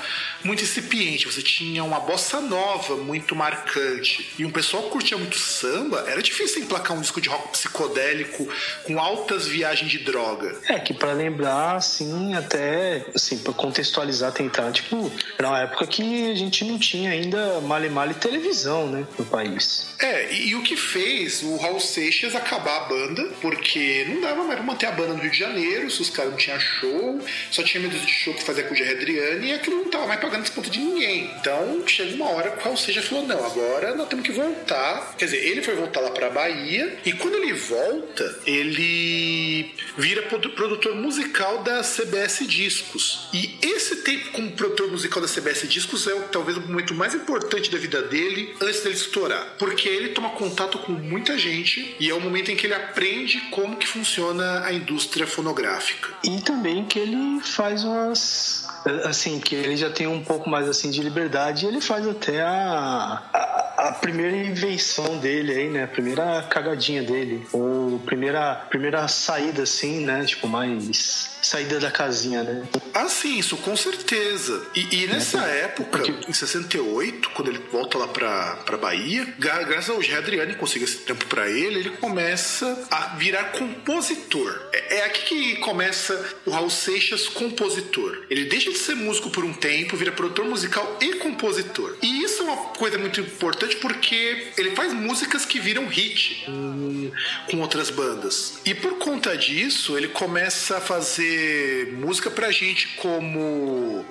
muito incipiente, você tinha uma bossa nova muito marcante, e um pessoal que curtia muito samba, era difícil emplacar um disco de rock psicodélico com altas viagens de droga. É, que para lembrar, assim, até, assim, pra contextualizar, tentar, tipo, era uma época que a gente não tinha ainda male male televisão, né, no país. É, e, e o que fez o Raul Seixas acabar a banda, porque não dava mais pra manter a banda no Rio de Janeiro, se os caras não tinham show, só tinha medo de show que fazia com o Jerry Adriano, e aquilo não tava mais pagando desconto de ninguém. Então, chega uma hora que o Raul Seixas falou, não, agora nós temos que voltar. Quer dizer, ele foi voltar lá pra Bahia, e quando ele volta, ele vira produtor musical da CBS Discos. E esse tempo como produtor musical da CBS Discos é talvez o momento mais importante da vida dele antes dele estourar. Porque ele toma contato com muita gente e é o momento em que ele aprende como que funciona a indústria fonográfica. E também que ele faz umas assim, que ele já tem um pouco mais assim de liberdade e ele faz até a, a a primeira invenção dele aí, né? A primeira cagadinha dele. Ou primeira, primeira saída, assim, né? Tipo, mais saída da casinha, né? Ah, sim, isso com certeza. E, e nessa é, época, porque... em 68, quando ele volta lá pra, pra Bahia, graças ao G. Adriane conseguiu esse tempo para ele, ele começa a virar compositor. É, é, aqui que começa o Raul Seixas compositor. Ele deixa de ser músico por um tempo, vira produtor musical e compositor. E isso é uma coisa muito importante porque ele faz músicas que viram hit com outras bandas. E por conta disso, ele começa a fazer música pra gente como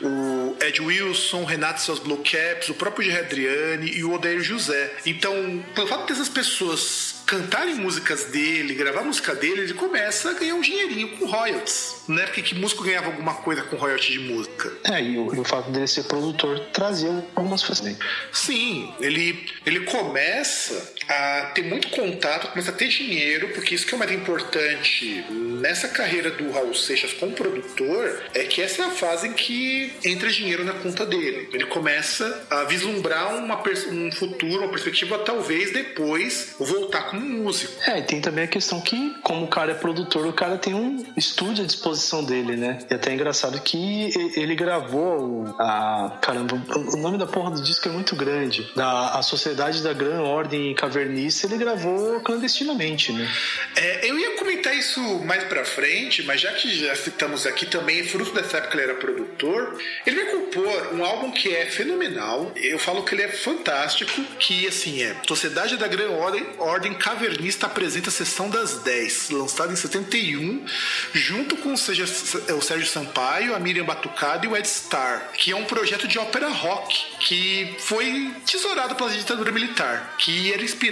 o Ed Wilson, Renato seus Blue Caps, o próprio Adriane e o Odair José. Então, pelo fato dessas pessoas cantarem músicas dele, gravar música dele, ele começa a ganhar um dinheirinho com royalties. Na época que músico ganhava alguma coisa com royalties de música. É, e o, e o fato dele ser produtor trazia algumas coisas. Sim, ele, ele começa a ter muito contato, começa a ter dinheiro, porque isso que é o mais importante nessa carreira do Raul Seixas como produtor, é que essa é a fase em que entra dinheiro na conta dele. Ele começa a vislumbrar uma, um futuro, uma perspectiva, talvez depois voltar como músico. É, e tem também a questão que, como o cara é produtor, o cara tem um estúdio à disposição dele, né? E até é engraçado que ele gravou a. Caramba, o nome da porra do disco é muito grande. Da a Sociedade da Gran Ordem Cavernista, ele gravou clandestinamente, né? É, eu ia comentar isso mais pra frente, mas já que já citamos aqui também, fruto dessa época ele era produtor, ele vai compor um álbum que é fenomenal. Eu falo que ele é fantástico, que assim é Sociedade da Gran Ordem, Ordem Cavernista apresenta a Sessão das 10, lançado em 71, junto com o Sérgio Sampaio, a Miriam Batucada e o Ed Starr, que é um projeto de ópera rock que foi tesourado pela ditadura militar, que era inspirado.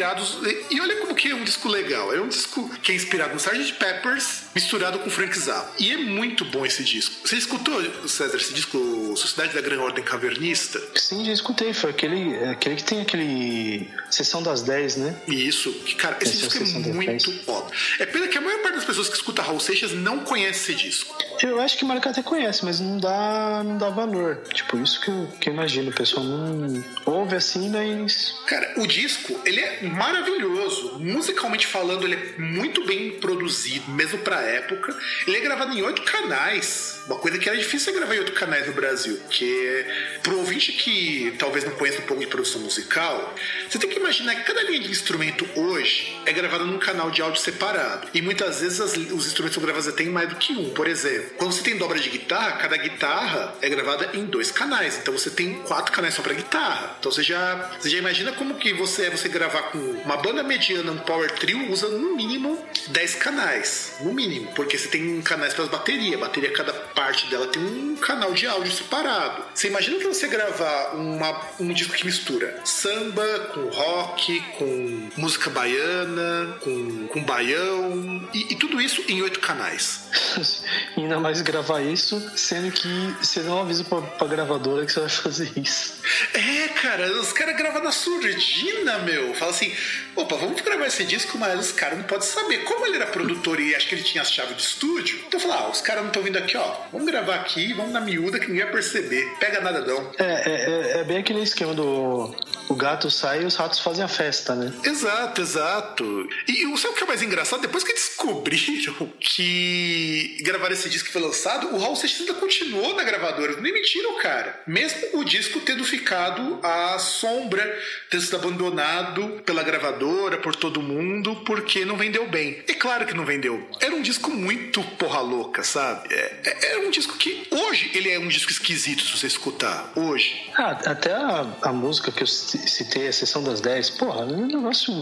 E olha como que é um disco legal. É um disco que é inspirado no Sgt. Peppers, misturado com Frank Zappa. E é muito bom esse disco. Você escutou, César, esse disco Sociedade da Grande Ordem Cavernista? Sim, já escutei. Foi aquele, é aquele que tem aquele Sessão das 10, né? Isso. Que, cara, esse, esse disco é muito foda. É pena que a maior parte das pessoas que escuta Raul Seixas não conhece esse disco. Eu acho que o Marco até conhece, mas não dá, não dá valor. Tipo, isso que eu, que eu imagino. O pessoal não ouve assim, mas. Cara, o disco, ele é maravilhoso. Musicalmente falando, ele é muito bem produzido, mesmo pra época. Ele é gravado em oito canais. Uma coisa que era difícil é gravar em oito canais no Brasil. Porque, pro ouvinte que talvez não conheça um pouco de produção musical, você tem que imaginar que cada linha de instrumento hoje é gravada num canal de áudio separado. E muitas vezes as, os instrumentos são gravados até em mais do que um. Por exemplo, quando você tem dobra de guitarra, cada guitarra é gravada em dois canais. Então você tem quatro canais só para guitarra. Então você já, você já imagina como que você é você gravar com uma banda mediana, um power trio, usa no mínimo 10 canais. No mínimo. Porque você tem canais para as baterias. A bateria, cada parte dela tem um canal de áudio separado. Você imagina que você gravar uma, um disco que mistura samba com rock, com música baiana, com, com baião, e, e tudo isso em oito canais. ainda mais gravar isso, sendo que você não avisa pra, pra gravadora que você vai fazer isso. É, cara, os caras gravam na surdina, meu. Fala assim, opa, vamos gravar esse disco, mas os caras não podem saber. Como ele era produtor e acho que ele tinha as chaves de estúdio, então fala, ah, os caras não estão vindo aqui, ó. Vamos gravar aqui, vamos na miúda que ninguém vai perceber. Pega nada não. É, é, é, é bem aquele esquema do o gato sai e os ratos fazem a festa, né? Exato, exato. E sabe o que é mais engraçado? Depois que descobriram que gravaram esse disco que foi lançado, o Raul Seixas ainda continuou na gravadora. Nem mentiram, cara. Mesmo o disco tendo ficado à sombra, tendo sido abandonado pela gravadora, por todo mundo, porque não vendeu bem. É claro que não vendeu. Era um disco muito porra louca, sabe? É, é, é um disco que hoje ele é um disco esquisito se você escutar. Hoje. Ah, até a, a música que eu citei, a sessão das 10, porra, é um negócio.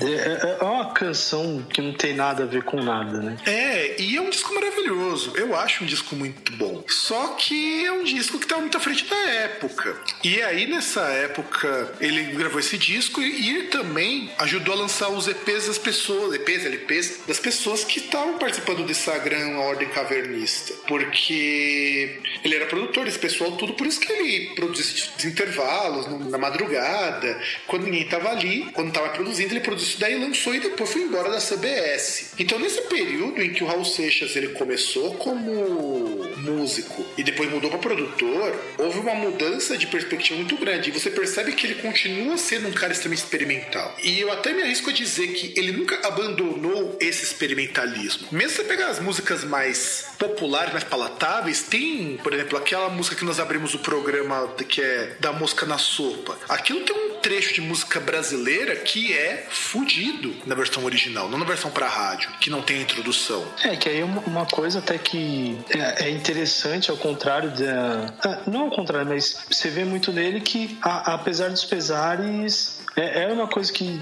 É, é uma canção que não tem nada a ver com nada, né? É, e é um disco maravilhoso. Eu acho um disco muito bom. Só que é um disco que tá muito à frente da época. E aí, nessa época, ele gravou esse disco e ele também ajudou a lançar os EPs das pessoas, EPs, LPs, das pessoas que estavam participando dessa grande ordem cavernista. Porque ele era produtor desse pessoal, tudo, por isso que ele produzia esses intervalos na madrugada, quando ninguém estava ali, quando estava produzindo, ele produziu daí, lançou e depois foi embora da CBS. Então, nesse período em que o Raul Seixas ele começou como músico e depois mudou para produtor, houve uma mudança de perspectiva muito grande. E você percebe que ele continua sendo um cara extremamente experimental. E eu até me arrisco a dizer que ele nunca abandonou esse experimentalismo. Mesmo você pegar as músicas mais populares, mais palatáveis, tem, por exemplo, aquela música que nós abrimos o programa que é da mosca na sopa. Aquilo tem um trecho de música brasileira que é fudido na versão original, não na versão para rádio, que não tem introdução. É, que aí uma coisa até que é, é interessante, ao contrário da. Ah, não ao contrário, mas você vê muito nele que, apesar dos pesares, é, é uma coisa que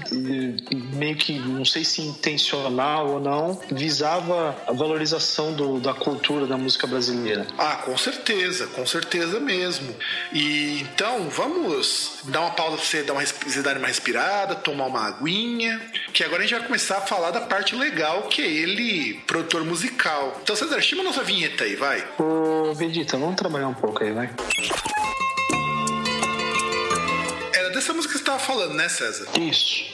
meio que, não sei se intencional ou não, visava a valorização do, da cultura da música brasileira. Ah, com certeza, com certeza mesmo. E então, vamos dar uma pausa pra você dar uma, você dar uma respirada, tomar uma aguinha, que agora a gente vai começar a falar da parte legal, que é ele, produtor musical. Então, César, chama a nossa vinheta aí, vai. Ô, Vegeta, vamos trabalhar um pouco aí, vai dessa música que você estava falando, né, César? Isso.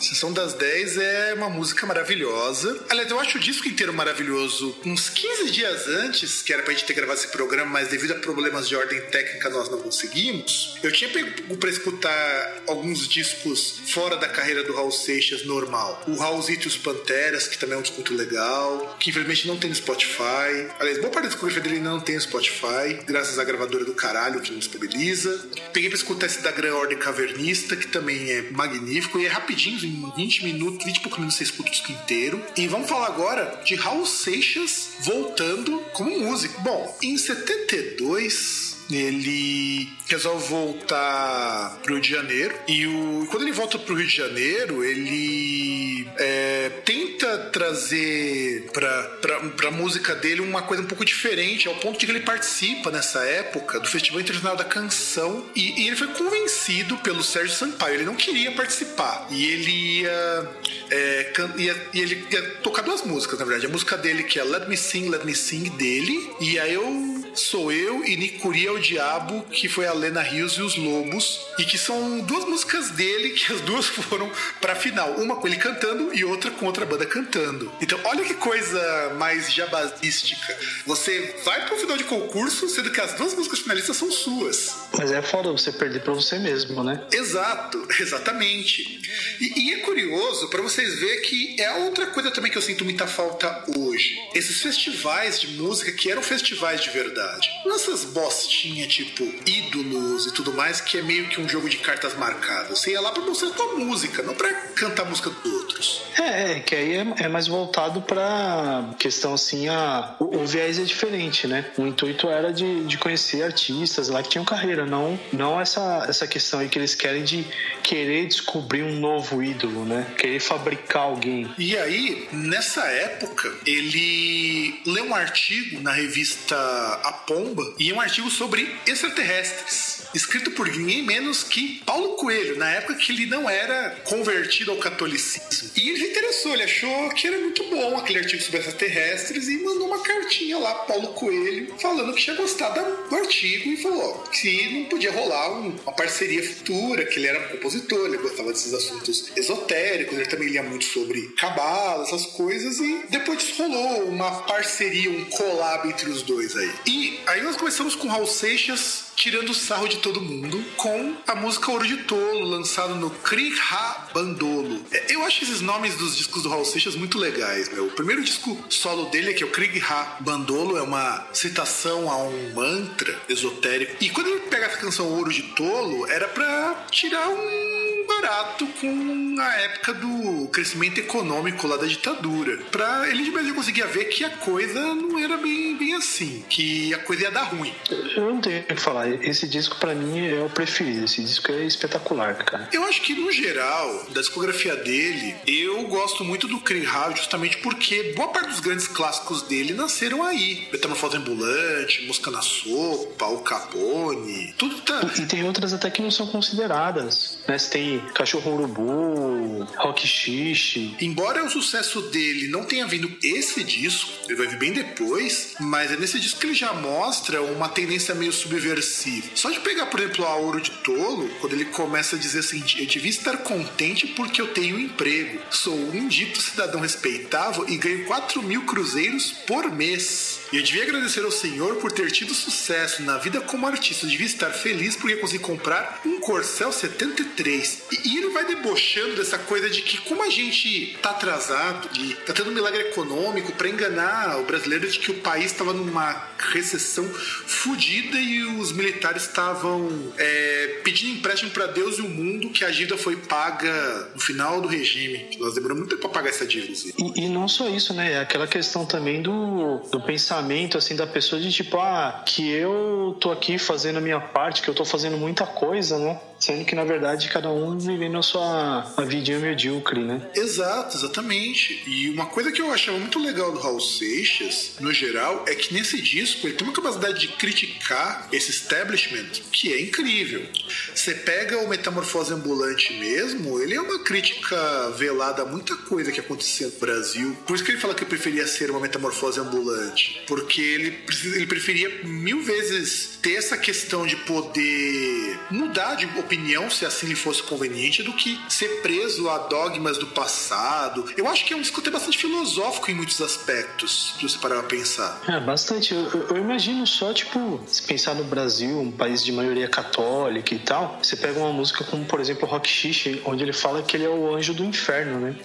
Sessão das 10 é uma música maravilhosa. Aliás, eu acho o disco inteiro maravilhoso. Uns 15 dias antes, que era pra gente ter gravado esse programa, mas devido a problemas de ordem técnica nós não conseguimos, eu tinha pego pra escutar alguns discos fora da carreira do Raul Seixas normal. O Raulzito e os Panteras, que também é um disco muito legal, que infelizmente não tem no Spotify. Aliás, boa parte da discografia dele não tem no Spotify, graças à gravadora do caralho que não disponibiliza. Peguei pra escutar esse da Gran Ordem Cavernista, que também é magnífico e é rapidinho, em 20 minutos, 20 e poucos minutos você escuta o disco inteiro. E vamos falar agora de Raul Seixas voltando como músico. Bom, em 72 ele resolve voltar pro Rio de Janeiro. E o, quando ele volta pro Rio de Janeiro, ele é, tenta trazer pra, pra, pra música dele uma coisa um pouco diferente, ao ponto de que ele participa nessa época do Festival Internacional da Canção. E, e ele foi convencido pelo Sérgio Sampaio. Ele não queria participar. E ele ia, é, ia, ele ia tocar duas músicas, na verdade. A música dele, que é Let Me Sing, Let Me Sing, dele. E aí eu Sou Eu e Nicuri é o Diabo, que foi a Lena Rios e os Lobos, e que são duas músicas dele que as duas foram pra final. Uma com ele cantando e outra com outra banda cantando. Então, olha que coisa mais jabazística. Você vai pro final de concurso, sendo que as duas músicas finalistas são suas. Mas é foda você perder pra você mesmo, né? Exato, exatamente. E, e é curioso para vocês verem que é outra coisa também que eu sinto muita falta hoje. Esses festivais de música que eram festivais de verdade verdade. Nessas bostinhas, tipo, ídolos e tudo mais, que é meio que um jogo de cartas marcadas. Você ia lá pra mostrar tua música, não pra cantar a música dos outros. É, é que aí é, é, mais voltado pra questão assim, a, o, o, viés é diferente, né? O intuito era de, de conhecer artistas lá que tinham carreira, não, não essa, essa questão aí que eles querem de querer descobrir um novo ídolo, né? Querer fabricar alguém. E aí, nessa época, ele leu um artigo na revista A Pomba? E um artigo sobre extraterrestres, escrito por ninguém menos que Paulo Coelho, na época que ele não era convertido ao catolicismo. E ele se interessou, ele achou que era muito bom aquele artigo sobre extraterrestres e mandou uma cartinha lá, Paulo Coelho, falando que tinha gostado do artigo e falou que não podia rolar uma parceria futura, que ele era compositor, ele gostava desses assuntos esotéricos, ele também lia muito sobre cabala, essas coisas, e depois disso rolou uma parceria, um collab entre os dois aí. E aí nós começamos com Raul Seixas tirando sarro de todo mundo com a música Ouro de Tolo, lançado no Kriha Bandolo. É, eu acho esses nomes dos discos do Raul Seixas muito legais, meu. O primeiro disco solo dele, que é o Kriha Bandolo, é uma citação a um mantra esotérico. E quando ele pega essa canção Ouro de Tolo, era para tirar um barato com a época do crescimento econômico lá da ditadura. Pra ele mesmo conseguia ver que a coisa não era bem, bem assim, que a coisa ia dar ruim. Eu não tenho o que falar. Esse disco para mim é o preferido. Esse disco é espetacular, cara. Eu acho que no geral, da discografia dele, eu gosto muito do Kriha justamente porque boa parte dos grandes clássicos dele nasceram aí. Metamorfose Ambulante, Música na Sopa, O Capone, tudo tá... E, e tem outras até que não são consideradas, né? Você tem Cachorro Urubu, Rock Xixi. Embora o sucesso dele não tenha vindo esse disco, ele vai vir bem depois, mas é nesse disco que ele já mostra uma tendência meio subversiva. Só de pegar, por exemplo, a Ouro de Tolo, quando ele começa a dizer assim: eu devia estar contente porque eu tenho um emprego. Sou um dito cidadão respeitável e ganho 4 mil cruzeiros por mês. E eu devia agradecer ao Senhor por ter tido sucesso na vida como artista. Eu devia estar feliz porque consegui comprar um Corcel 73. E, ele vai debochando dessa coisa de que, como a gente tá atrasado e tá tendo um milagre econômico para enganar o brasileiro de que o país estava numa recessão fodida e os militares estavam é, pedindo empréstimo para Deus e o mundo que a dívida foi paga no final do regime. Nós demoramos muito tempo para pagar essa dívida. E, e, não só isso, né? É aquela questão também do, do pensamento assim da pessoa de tipo, ah, que eu tô aqui fazendo a minha parte, que eu tô fazendo muita coisa, né? Sendo que, na verdade, cada um vivendo a sua a vidinha medíocre, né? Exato, exatamente. E uma coisa que eu achava muito legal do Raul Seixas, no geral, é que nesse disco ele tem uma capacidade de criticar esse establishment que é incrível. Você pega o Metamorfose Ambulante mesmo, ele é uma crítica velada a muita coisa que acontecia no Brasil. Por isso que ele fala que preferia ser uma metamorfose ambulante. Porque ele, ele preferia mil vezes ter essa questão de poder mudar de opinião, se assim lhe fosse conveniente, do que ser preso a dogmas do passado. Eu acho que é um disco bastante filosófico em muitos aspectos, se você parar a pensar. É, bastante. Eu, eu, imagino só, tipo, se pensar no Brasil, um país de maioria católica e tal, você pega uma música como, por exemplo, Rock Xixi, onde ele fala que ele é o anjo do inferno, né?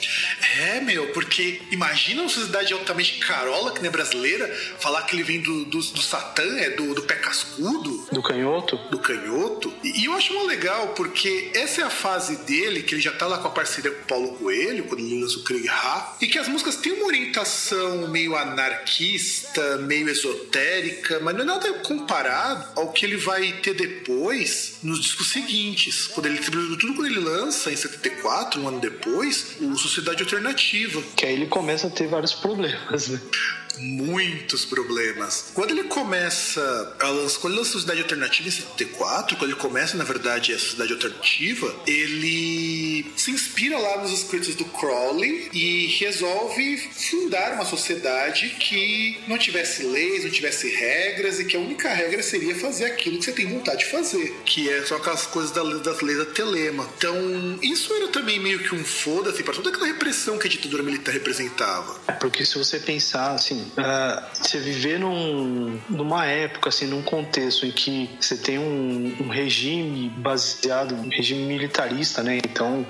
É, meu, porque imagina uma sociedade altamente carola, que nem é brasileira, falar que ele vem do, do, do Satã, é do, do pé cascudo. Do canhoto. Do canhoto. E, e eu acho legal legal porque essa é a fase dele, que ele já tá lá com a parceria com o Paulo Coelho, quando ele lança o Craig Ha, e que as músicas têm uma orientação meio anarquista, meio esotérica, mas não é nada comparado ao que ele vai ter depois nos discos seguintes. Quando ele, tudo quando ele lança, em 74, um ano depois, o Sociedade Alternativa. Que aí ele começa a ter vários problemas, né? Muitos problemas. Quando ele começa a lançar, quando lança a Sociedade Alternativa em 74, quando ele começa, na verdade, a Sociedade Alternativa, ele se inspira lá nos escritos do Crowley e resolve fundar uma sociedade que não tivesse leis, não tivesse regras e que a única regra seria fazer aquilo que você tem vontade de fazer, que é só aquelas coisas das leis da telema. Então, isso era também meio que um foda-se para toda aquela repressão que a ditadura militar representava. É porque se você pensar assim, uh, você viver num, numa época, assim, num contexto em que você tem um, um regime baseado, um regime militarista, né? Então,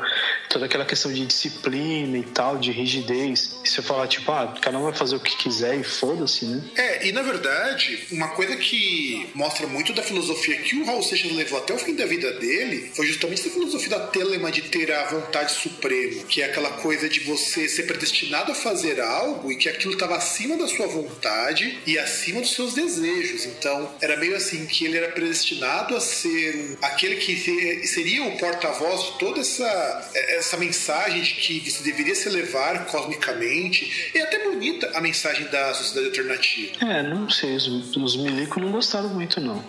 toda aquela questão de disciplina e tal, de rigidez. E você falar, tipo, ah, cada um vai fazer o que quiser e foda-se, né? É, e na verdade, uma coisa que mostra muito da filosofia que o Raul Seixas levou até o fim da vida dele foi justamente essa filosofia da telema de ter a vontade suprema, que é aquela coisa de você ser predestinado a fazer algo e que aquilo estava acima da sua vontade e acima dos seus desejos. Então, era meio assim que ele era predestinado a ser aquele que seria o porta-voz de toda essa, essa mensagem de que você deveria se elevar cosmicamente. E até bonita a mensagem da sociedade alternativa. É, não sei, os, os milico não gostaram muito, não.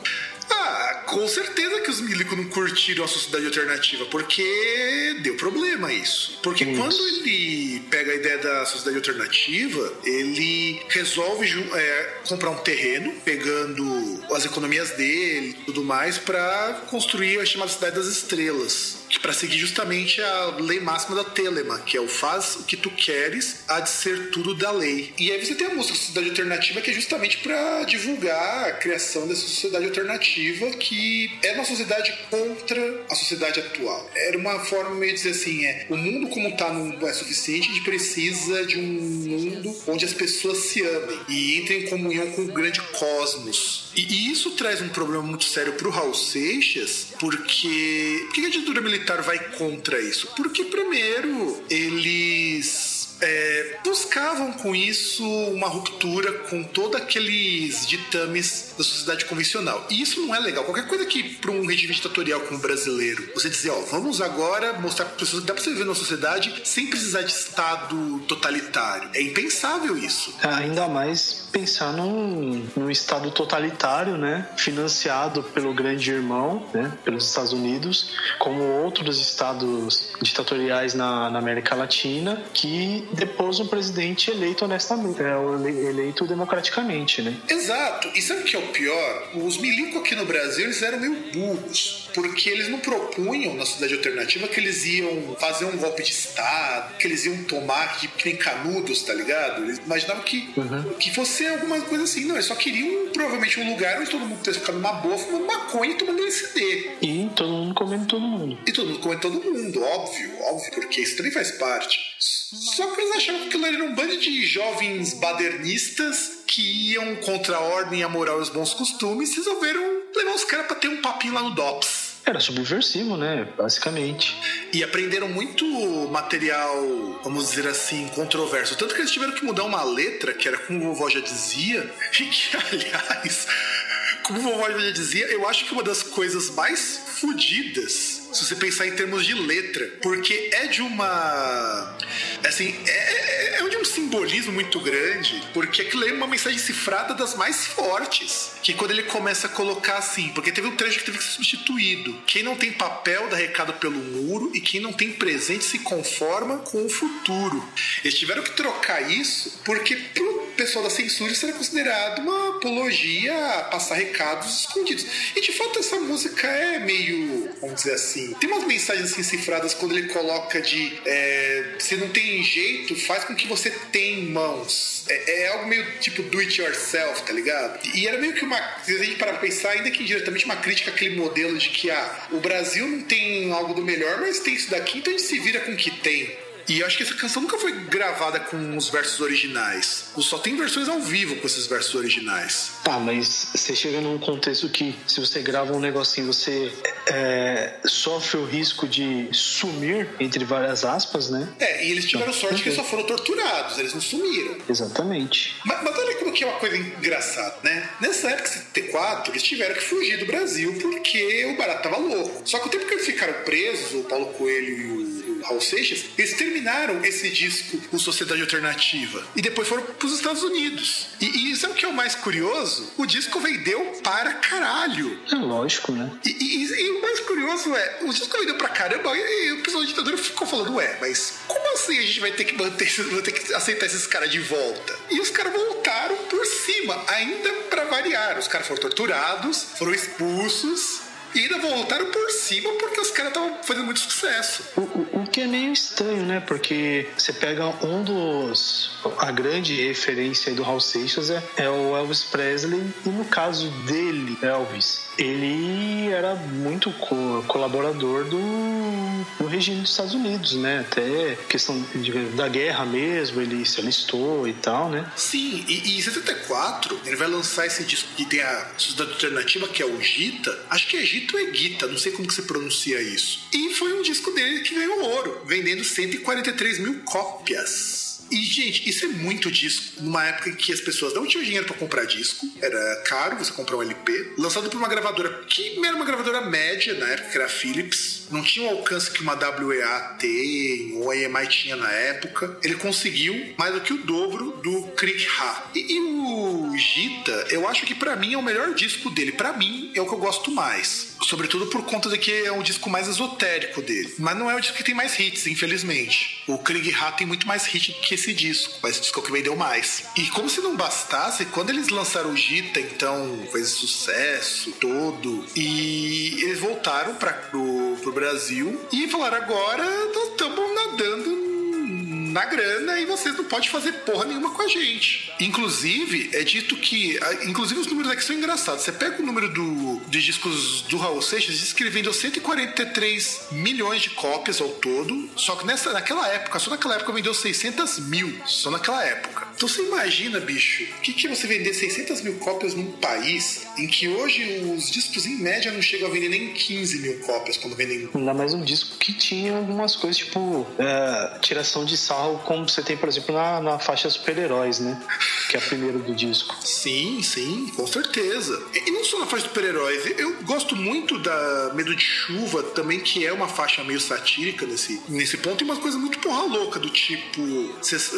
Ah, com certeza que os milicos não curtiram a sociedade alternativa, porque deu problema isso. Porque isso. quando ele pega a ideia da sociedade alternativa, ele resolve é, comprar um terreno, pegando as economias dele e tudo mais, para construir a chamada Cidade das Estrelas para seguir justamente a lei máxima da Telema, que é o faz o que tu queres, há de ser tudo da lei. E aí você tem a música Sociedade Alternativa, que é justamente para divulgar a criação dessa sociedade alternativa, que é uma sociedade contra a sociedade atual. Era uma forma meio de dizer assim: é, o mundo como está não é suficiente, a gente precisa de um mundo onde as pessoas se amem e entrem em comunhão com o grande cosmos. E, e isso traz um problema muito sério para o Raul Seixas, porque. Por que a ditadura militar vai contra isso? Porque, primeiro, eles é, buscavam com isso uma ruptura com todos aqueles ditames da sociedade convencional. E isso não é legal. Qualquer coisa que, para um regime ditatorial como o brasileiro, você dizer, ó, vamos agora mostrar para pessoas que dá para você viver numa sociedade sem precisar de Estado totalitário. É impensável isso. Ainda mais pensar num, num estado totalitário, né? Financiado pelo grande irmão, né? Pelos Estados Unidos, como outros estados ditatoriais na, na América Latina, que depôs um presidente eleito honestamente, é, eleito democraticamente, né? Exato. E sabe o que é o pior? Os milicos aqui no Brasil, eles eram meio burros porque eles não propunham na sociedade alternativa que eles iam fazer um golpe de Estado, que eles iam tomar que, que nem canudos, tá ligado? Eles imaginavam que, uhum. que fosse alguma coisa assim. Não, eles só queriam provavelmente um lugar onde todo mundo pudesse ficar numa boa, fumando maconha e tomando LSD. E todo mundo comendo todo mundo. E todo mundo comendo todo mundo, óbvio, óbvio, porque isso também faz parte. Só que eles achavam que aquilo era um bando de jovens badernistas que iam contra a ordem, a moral e os bons costumes e resolveram levar os caras pra ter um papinho lá no DOPS. Era subversivo, né? Basicamente. E aprenderam muito material, vamos dizer assim, controverso. Tanto que eles tiveram que mudar uma letra, que era como o vovó já dizia, e que, aliás, como o vovó já dizia, eu acho que uma das coisas mais fodidas se você pensar em termos de letra, porque é de uma. Assim, é, é, é de um simbolismo muito grande, porque aquilo é uma mensagem cifrada das mais fortes. Que quando ele começa a colocar assim, porque teve um trecho que teve que ser substituído. Quem não tem papel dá recado pelo muro, e quem não tem presente se conforma com o futuro. Eles tiveram que trocar isso, porque pro pessoal da censura isso era considerado uma apologia a passar recados escondidos. E de fato essa música é meio, vamos dizer assim, assim. Tem umas mensagens assim cifradas quando ele coloca de é, se não tem jeito, faz com que você tenha mãos. É, é, algo meio tipo do it yourself, tá ligado? E era meio que uma. Se a gente parar pra pensar, ainda que diretamente uma crítica àquele modelo de que ah, o Brasil não tem algo do melhor, mas tem isso daqui, então a gente se vira com o que tem. E eu acho que essa canção nunca foi gravada com os versos originais. Só tem versões ao vivo com esses versos originais. Tá, mas você chega num contexto que se você grava um negocinho, você é, sofre o risco de sumir, entre várias aspas, né? É, e eles tiveram sorte que eles só foram torturados, eles não sumiram. Exatamente. Mas, mas olha como que é uma coisa engraçada, né? Nessa época, 74, eles tiveram que fugir do Brasil porque o barato tava louco. Só que o tempo que eles ficaram presos, o Paulo Coelho e o Raul Seixas, eles terminaram esse disco, o Sociedade Alternativa, e depois foram para os Estados Unidos. E, e sabe o que é o mais curioso? O disco vendeu para caralho. É lógico, né? E, e, e o mais curioso é, o disco vendeu para caramba, e, o pessoal da ditadura ficou falando, ué, mas como assim a gente vai ter que manter, vai ter que aceitar esses caras de volta? E os caras voltaram por cima, ainda para variar. Os caras foram torturados, foram expulsos, e ainda voltaram por cima porque os caras estavam fazendo muito sucesso. O, o, o, que é meio estranho, né? Porque você pega um dos. A grande referência do Hal Seixas é, é o Elvis Presley, e no caso dele, Elvis, ele era muito co colaborador do, do, regime dos Estados Unidos, né? Até questão de, da guerra mesmo, ele se alistou e tal, né? Sim, e, e em 74 ele vai lançar esse disco que tem a sociedade alternativa, que é o Gita. Acho que é Gita ou é Gita, não sei como que se pronuncia isso. E foi um disco dele que ganhou ouro, vendendo 143 mil cópias. E, gente, isso é muito disco. Numa época em que as pessoas não tinham dinheiro para comprar disco, era caro você comprar um LP. Lançado por uma gravadora que era uma gravadora média na época, que era a Philips. Não tinha o alcance que uma WEA tem ou a EMI tinha na época. Ele conseguiu mais do que o dobro do Crick Ha. E, e o Gita, eu acho que para mim é o melhor disco dele. Para mim é o que eu gosto mais. Sobretudo por conta de que é o disco mais esotérico dele. Mas não é o disco que tem mais hits, infelizmente. O Krieg Ha tem muito mais hit que esse disco. Mas esse disco é o que vendeu mais. E como se não bastasse, quando eles lançaram o Gita, então fez sucesso todo. E eles voltaram para pro Brasil e falaram: agora nós estamos nadando na grana e vocês não podem fazer porra nenhuma com a gente. Inclusive, é dito que. Inclusive, os números aqui são engraçados. Você pega o número do, de discos do Raul Seixas, diz que ele vendeu 143 milhões de cópias ao todo. Só que nessa, naquela época, só naquela época vendeu 600 mil. Só naquela época. Então você imagina, bicho, o que, que é você vender 600 mil cópias num país em que hoje os discos em média não chegam a vender nem 15 mil cópias quando vendem. Ainda mais um disco que tinha algumas coisas tipo é, tiração de sal, como você tem, por exemplo, na, na faixa super-heróis, né? que é a primeira do disco. Sim, sim, com certeza. E não só na faixa super-heróis, eu gosto muito da Medo de Chuva também, que é uma faixa meio satírica nesse, nesse ponto, e uma coisa muito porra louca, do tipo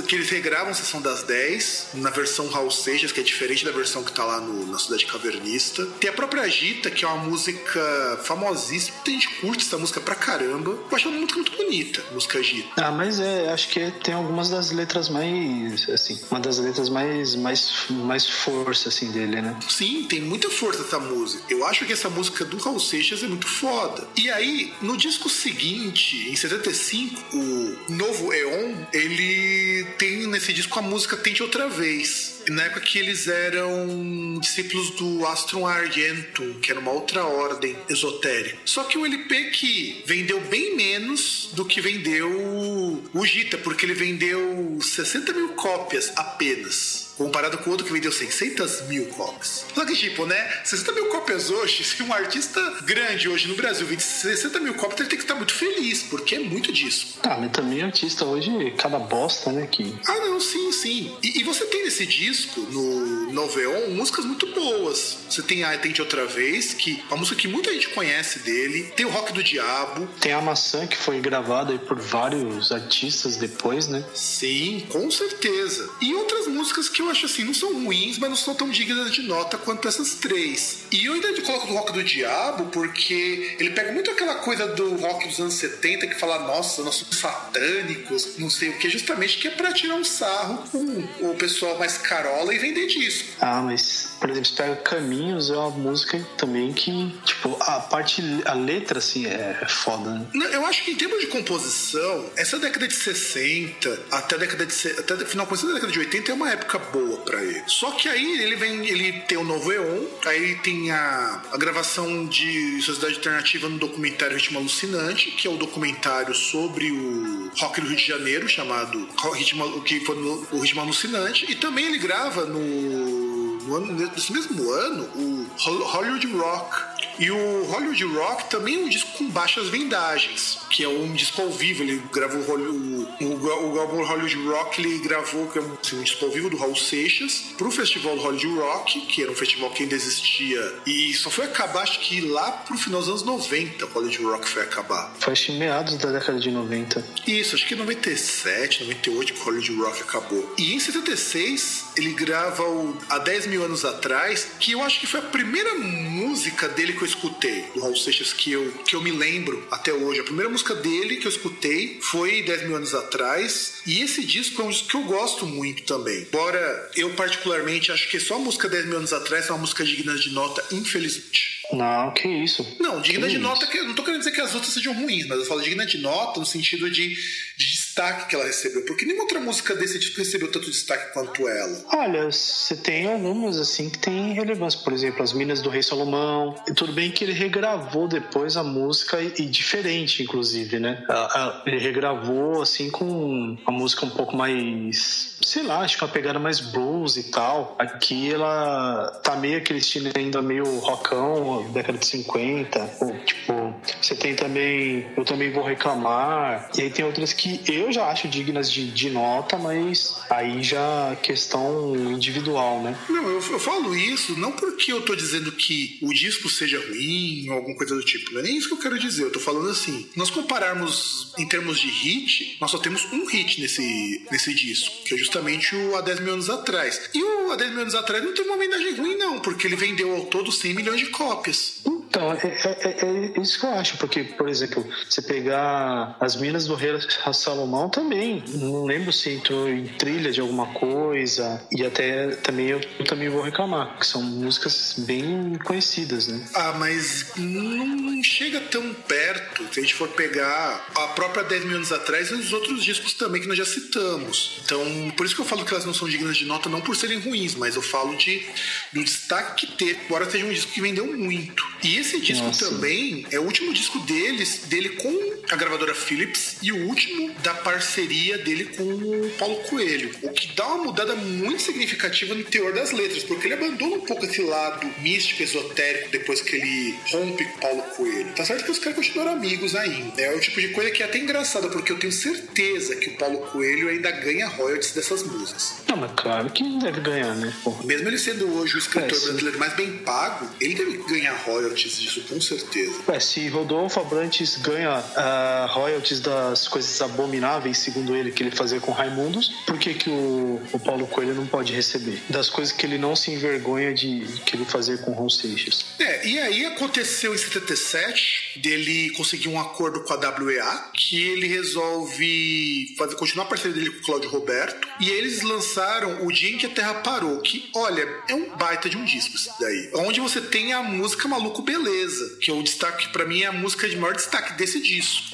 que eles regravam Sessão das 10 na versão Raul Seixas, que é diferente da versão que tá lá no, na Cidade Cavernista. Tem a própria Gita, que é uma música famosíssima, tem gente curte essa música pra caramba. Eu acho uma música muito bonita, música Gita. Ah, mas é, acho que tem algumas das letras mais, assim, uma das letras mais, mais, mais força, assim, dele, né? Sim, tem muita força essa música. Eu acho que essa música do Raul Seixas é muito foda. E aí, no disco seguinte, em 75, o novo Eon, ele tem nesse disco a música Tente Outra Vez na época que eles eram discípulos do Astron Argentum, que era uma outra ordem esotérica. Só que o LP que vendeu bem menos do que vendeu o Gita, porque ele vendeu 60 mil cópias apenas comparado com outro que vendeu 600 mil cópias. Só que, tipo, né? 60 mil cópias hoje, se um artista grande hoje no Brasil vende 60 mil cópias, ele tem que estar muito feliz, porque é muito disso. Ah, mas também artista hoje, cada bosta, né? Que... Ah, não, sim, sim. E, e você tem nesse disco, no Noveon, músicas muito boas. Você tem a Tente Outra Vez, que é uma música que muita gente conhece dele. Tem o Rock do Diabo. Tem a Maçã, que foi gravada aí por vários artistas depois, né? Sim, com certeza. E outras músicas que eu acho assim, não são ruins, mas não são tão dignas de nota quanto essas três. E eu ainda coloco do rock do diabo porque ele pega muito aquela coisa do rock dos anos 70 que fala, nossa, nós somos satânicos, não sei o que, justamente que é pra tirar um sarro com o pessoal mais carola e vender disco. Ah, mas, por exemplo, você pega Caminhos, é uma música também que, tipo, a parte, a letra, assim, é foda, né? Eu acho que em termos de composição, essa década de 60 até a década de até o final da década de 80 é uma época boa para ele. Só que aí ele vem, ele tem o novo Eon, aí tem a, a gravação de Sociedade Alternativa no documentário Ritmo Alucinante, que é o documentário sobre o rock do Rio de Janeiro, chamado Ritmo, que foi no, o Ritmo Alucinante, e também ele grava no, no ano, nesse mesmo ano o Hollywood Rock. E o Hollywood Rock também é um disco com baixas vendagens, que é um disco ao vivo. Ele gravou o, o, o, o Hollywood Rock, ele gravou que é um, assim, um disco ao vivo do Raul Seixas para o festival Hollywood Rock, que era um festival que ainda existia e só foi acabar, acho que lá pro final dos anos 90 o Hollywood Rock foi acabar. Foi acho meados da década de 90. Isso, acho que em 97, 98 que o Hollywood Rock acabou. E em 76 ele grava o Há 10 mil anos atrás, que eu acho que foi a primeira música dele que eu escutei, do Raul Seixas, que eu, que eu me lembro até hoje. A primeira música dele que eu escutei foi 10 mil anos atrás. E esse disco é um disco que eu gosto muito também. Embora eu, particularmente, acho que só a música 10 mil anos atrás é uma música digna de nota, infelizmente. Não, que isso. Não, digna que de isso? nota, que eu não tô querendo dizer que as outras sejam ruins, mas eu falo digna de nota no sentido de, de destaque que ela recebeu. Porque nenhuma outra música desse disco recebeu tanto destaque quanto ela. Olha, você tem algumas assim que tem relevância. Por exemplo, As Minas do Rei Salomão. E tudo bem que ele regravou depois a música e, e diferente, inclusive, né? Ele regravou assim com a música um pouco mais sei lá, acho que uma pegada mais blues e tal. Aqui ela tá meio aquele estilo ainda meio rockão, década de 50. Ou, tipo, você tem também Eu Também Vou Reclamar. E aí tem outras que eu já acho dignas de, de nota, mas aí já questão individual, né? Não, eu, eu falo isso não porque eu tô dizendo que o disco seja ruim ou alguma coisa do tipo. Não é nem isso que eu quero dizer. Eu tô falando assim, nós compararmos em termos de hit, nós só temos um hit nesse, nesse disco, que é justamente justamente o há 10 mil anos atrás. E o há 10 mil anos atrás não tem uma homenagem ruim, não, porque ele vendeu ao todo 100 milhões de cópias. Então, é, é, é, isso que eu acho, porque, por exemplo, você pegar as Minas do Rei Salomão também, não lembro se entrou em trilha de alguma coisa, e até também eu, eu também vou reclamar, que são músicas bem conhecidas, né? Ah, mas não chega tão perto se a gente for pegar a própria 10 mil anos atrás e os outros discos também que nós já citamos. Então, por isso que eu falo que elas não são dignas de nota, não por serem ruins, mas eu falo de do destaque que teve, embora seja um disco que vendeu muito. E esse disco Nossa. também é o último disco deles, dele com a gravadora Philips e o último da parceria dele com o Paulo Coelho. O que dá uma mudada muito significativa no teor das letras, porque ele abandona um pouco esse lado místico, esotérico, depois que ele rompe com o Paulo Coelho. Tá certo que os caras continuaram amigos ainda. É o tipo de coisa que é até engraçada, porque eu tenho certeza que o Paulo Coelho ainda ganha royalties dessas músicas. Não, mas claro que deve ganhar, né? Porra. Mesmo ele sendo hoje o escritor é, brasileiro mais bem pago, ele deve ganhar royalties disso, com certeza. É, se Rodolfo Abrantes ganha uh, royalties das coisas abomináveis, segundo ele, que ele fazia com Raimundos, por que, que o, o Paulo Coelho não pode receber? Das coisas que ele não se envergonha de que ele fazia com Ron Seixas. É, e aí aconteceu em 77 dele conseguir um acordo com a WEA, que ele resolve fazer, continuar a parceria dele com o Cláudio Roberto, e eles lançaram O Dia em que a Terra Parou, que, olha, é um baita de um disco isso daí. Onde você tem a música Maluco Beleza, que é o destaque, para mim, é a música de maior destaque desse disco.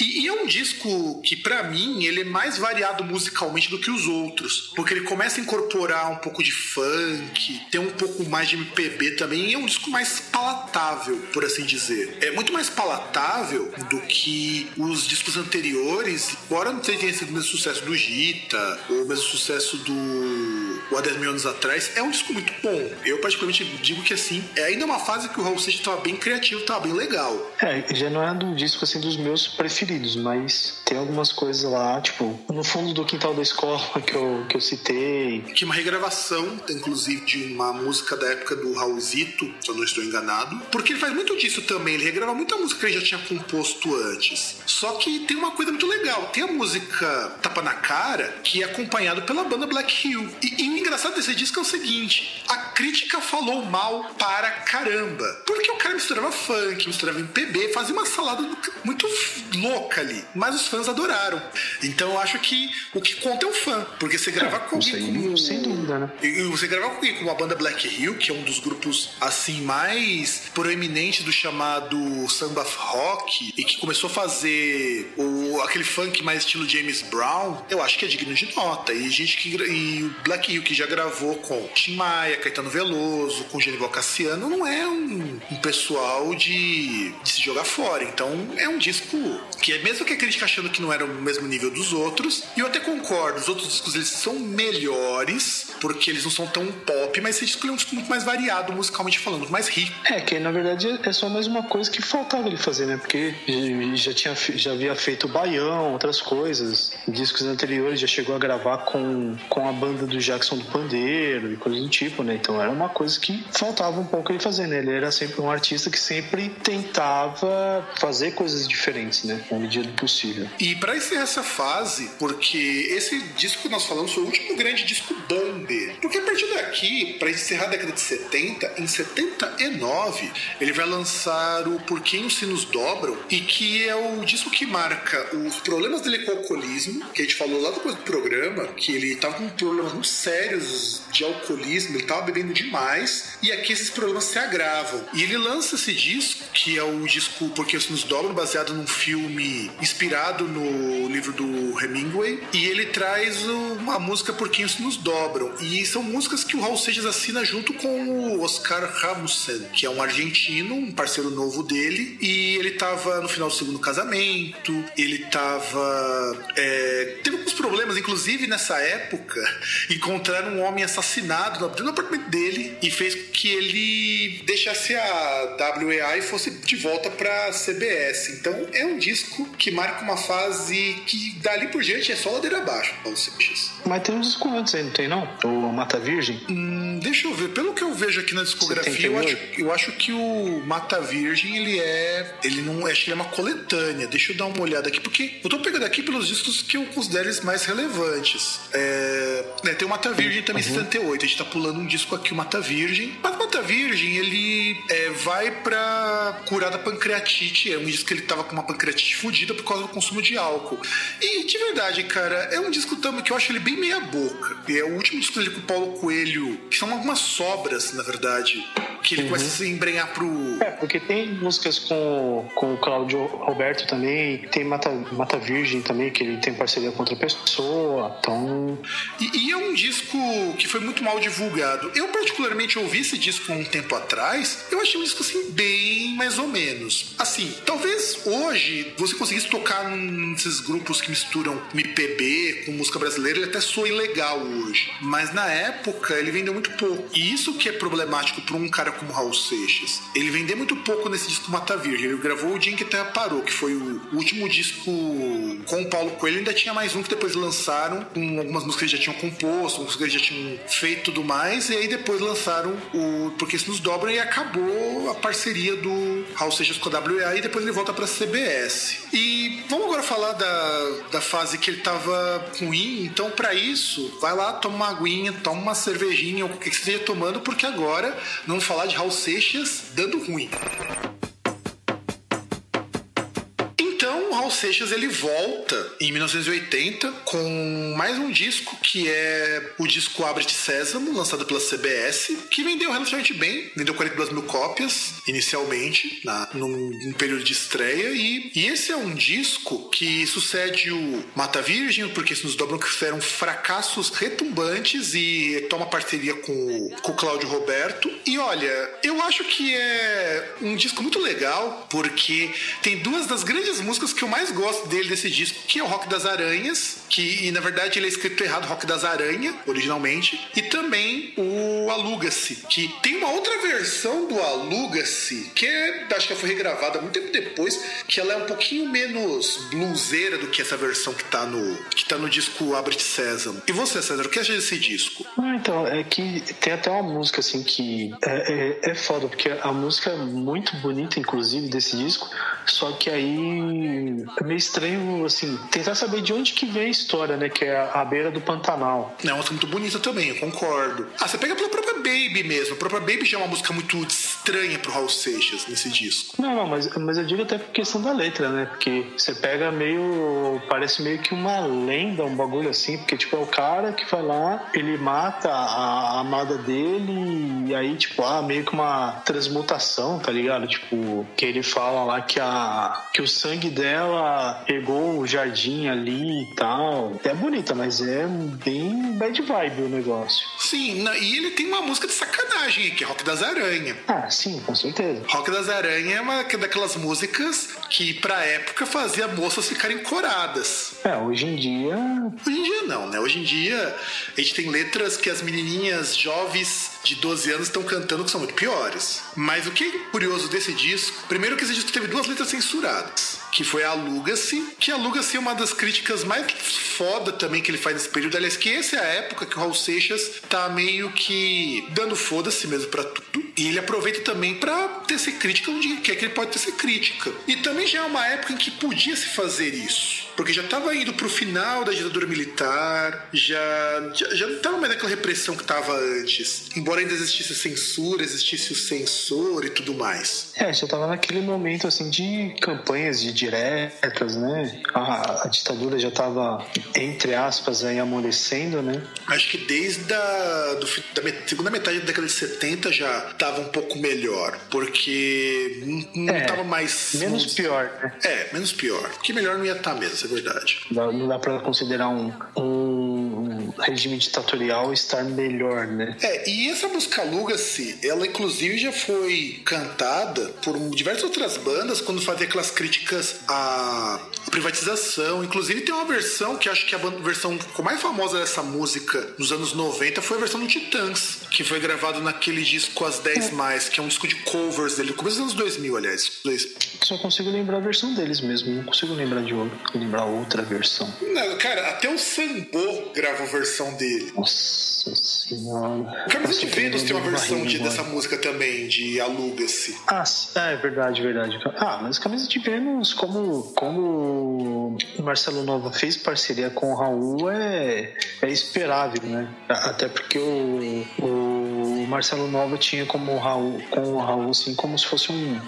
E, e é um disco que, para mim, ele é mais variado musicalmente do que os outros. Porque ele começa a incorporar um pouco de funk, tem um pouco mais de MPB também, e é um disco mais palatável, por assim dizer. É muito mais palatável do que os discos anteriores, embora não tenha sido o mesmo sucesso do Gita, ou o mesmo sucesso do o há 10 mil anos atrás, é um disco muito bom. Eu, particularmente, digo que assim, é ainda uma fase que o Raul Seixas estava bem criativo, estava bem legal. É, já não é um disco assim dos meus preferidos, mas tem algumas coisas lá, tipo, no fundo do quintal da escola que eu, que eu citei. Que uma regravação, inclusive, de uma música da época do Raulzito, se eu não estou enganado. Porque ele faz muito disso também, ele regrava muita música que ele já tinha composto antes. Só que tem uma coisa muito legal, tem a música Tapa na Cara, que é acompanhado pela banda Black Hill. E, e o engraçado desse disco é o seguinte: a crítica falou mal para caramba. Porque o cara misturava funk, misturava MPB, fazia uma salada muito louca ali. Mas os fãs adoraram. Então eu acho que o que conta é o fã. Porque você gravar é, com alguém como. Sem dúvida, né? E você gravar com alguém como a banda Black Hill, que é um dos grupos assim mais proeminentes do chamado samba rock, e que começou a fazer o, aquele funk mais estilo James Brown, eu acho que é digno de nota. E gente que. E Black Hill que já gravou com Tim Maia, Caetano Veloso, com Genival Cassiano, não é um, um pessoal de, de, se jogar fora. Então é um disco que, é mesmo que a crítica achando que não era o mesmo nível dos outros, e eu até concordo, os outros discos eles são melhores, porque eles não são tão pop, mas esse disco é um disco muito mais variado, musicalmente falando, mais rico. É, que na verdade é só mais uma coisa que faltava ele fazer, né? Porque já, tinha, já havia feito Baião, outras coisas, discos anteriores, já chegou a gravar com, com a banda do Jackson do pandeiro e coisas do tipo, né? Então era uma coisa que faltava um pouco ele fazer, né? Ele era sempre um artista que sempre tentava fazer coisas diferentes, né? Na medida do possível. E para encerrar essa fase, porque esse disco que nós falamos foi o último grande disco bom. Porque a partir daqui, para encerrar a década de 70, em 79, ele vai lançar o Por Quem os Sinos Dobram, e que é o disco que marca os problemas dele com o alcoolismo, que a gente falou lá depois do programa, que ele tava com problemas muito sérios de alcoolismo, ele estava bebendo demais e aqui esses problemas se agravam. E ele lança esse disco, que é o disco Porque Isso Nos Dobra, baseado num filme inspirado no livro do Hemingway, e ele traz uma música Por Quem Nos Dobram. E são músicas que o Raul Seixas assina junto com o Oscar Ramussen, que é um argentino, um parceiro novo dele, e ele estava no final do segundo casamento, ele estava. É, teve alguns problemas, inclusive nessa época, encontraram um homem assassinado no apartamento dele e fez que ele deixasse a WEA e fosse de volta pra CBS. Então é um disco que marca uma fase que dali por diante é só ladeira abaixo, Paulo Seixas. Mas tem uns discos antes aí, não tem não? O Mata Virgem? Hum, deixa eu ver. Pelo que eu vejo aqui na discografia, eu acho, eu acho, que o Mata Virgem, ele é. Ele não. Acho que ele é uma coletânea. Deixa eu dar uma olhada aqui, porque eu tô pegando aqui pelos discos que eu considero mais relevantes. É, né, tem o Mata Virgem também, uhum. 78. A gente tá pulando um disco aqui, o Mata Virgem. Mas o Mata Virgem, ele é, vai pra curar da pancreatite. É um disco que ele tava com uma pancreatite fodida por causa do consumo de álcool. E, de verdade, cara, é um disco também que eu acho ele bem meia boca. É o último disco dele com o Paulo Coelho, que são algumas sobras, na verdade que ele uhum. começa a se embrenhar pro. É, porque tem músicas com, com o Cláudio Roberto também, tem Mata, Mata Virgem também, que ele tem parceria com outra pessoa, então. E, e é um disco que foi muito mal divulgado. Eu, particularmente, ouvi esse disco um tempo atrás, eu achei um disco assim, bem mais ou menos. Assim, talvez hoje você conseguisse tocar nesses grupos que misturam MPB com música brasileira, ele até soe legal hoje. Mas na época ele vendeu muito pouco. E isso que é problemático para um cara como Raul Seixas. Ele vendeu muito pouco nesse disco Mata Virgem. Ele gravou o Dia em que a Terra Parou, que foi o último disco com o Paulo Coelho. Ainda tinha mais um que depois lançaram, com algumas músicas que já tinham composto, músicas que já tinham feito tudo mais. E aí depois lançaram o Porque Isso Nos Dobra e acabou a parceria do Raul Seixas com a WA e depois ele volta pra CBS. E vamos agora falar da, da fase que ele tava ruim. Então, para isso, vai lá, toma uma aguinha, toma uma cervejinha, ou o que você esteja tomando, porque agora vamos falar de Raul Seixas dando ruim. Raul Seixas ele volta em 1980 com mais um disco que é o disco Abre-te Sésamo, lançado pela CBS, que vendeu relativamente bem, vendeu 42 mil cópias inicialmente, na, num, num período de estreia, e, e, esse é um disco que sucede o Mata Virgem, porque se nos dobram que eram fracassos retumbantes e toma parceria com, com o Cláudio Roberto. E olha, eu acho que é um disco muito legal, porque tem duas das grandes músicas que eu mais gosto dele desse disco, que é o Rock das Aranhas, que e, na verdade ele é escrito errado, Rock das Aranha, originalmente, e também o Aluga-se, que tem uma outra versão do Aluga-se, que é, acho que foi regravada muito tempo depois, que ela é um pouquinho menos bluseira do que essa versão que tá no, que tá no disco Abre Sésamo. E você, César, o que acha desse disco? Ah, então, é que tem até uma música assim que é, é, é foda, porque a música é muito bonita, inclusive, desse disco, só que aí é meio estranho, assim, tentar saber de onde que vem a história, né? Que é a, a beira do Pantanal. É uma música muito bonita também, eu concordo. Ah, você pega pela própria Baby mesmo. A própria Baby já é uma música muito estranha pro Raul Seixas nesse disco. Não, não, mas, mas eu digo até por questão da letra, né? Porque você pega meio. Parece meio que uma lenda, um bagulho assim, porque, tipo, é o cara que vai lá, ele mata a amada dele, e aí, tipo, ah, meio que uma transmutação, tá ligado? Tipo, que ele fala lá que, a, que o sangue dela pegou o jardim ali e tal. É bonita, mas é bem bad vibe o negócio. Sim, e ele tem uma música de sacanagem aqui, Rock das Aranha. Ah, sim, com certeza. Rock das Aranha é uma daquelas músicas que pra época fazia moças ficarem coradas. É, hoje em dia. Hoje em dia não, né? Hoje em dia a gente tem letras que as menininhas jovens de 12 anos estão cantando que são muito piores. Mas o que é curioso desse disco, primeiro que esse disco teve duas letras censuradas que foi Aluga-se, que Aluga-se é uma das críticas mais foda também que ele faz nesse período. Aliás, que essa é a época que o Raul Seixas tá meio que dando foda-se mesmo para tudo. E ele aproveita também para tecer crítica onde quer que ele pode tecer crítica. E também já é uma época em que podia se fazer isso porque já estava indo para o final da ditadura militar, já, já, já não estava mais naquela repressão que estava antes. Embora ainda existisse censura, existisse o censor e tudo mais. É, já estava naquele momento assim de campanhas de diretas, né? A, a ditadura já estava, entre aspas, aí amolecendo, né? Acho que desde a do, da segunda metade da década de 70 já estava um pouco melhor, porque não estava é, mais. Menos pior, né? É, menos pior. Que melhor não ia estar tá mesmo é verdade. Não dá para considerar um, um regime ditatorial estar melhor, né? É, e essa música Aluga-se, ela inclusive já foi cantada por diversas outras bandas quando fazia aquelas críticas à privatização. Inclusive tem uma versão que acho que a versão mais famosa dessa música nos anos 90 foi a versão do Titãs, que foi gravado naquele disco As 10 é. Mais, que é um disco de covers dele, começo dos anos 2000, aliás. Só consigo lembrar a versão deles mesmo, não consigo lembrar de outro, lembrar outra versão. Não, cara, até o Sambo grava a versão dele. Nossa senhora. Camisa de Vênus tem uma versão de, dessa música também, de Aluga-se. Ah, é verdade, verdade. Ah, mas Camisa de Vênus, como, como o Marcelo Nova fez parceria com o Raul, é, é esperável, né? Até porque o, o Marcelo Nova tinha como o Raul, com o Raul, assim, como se fosse um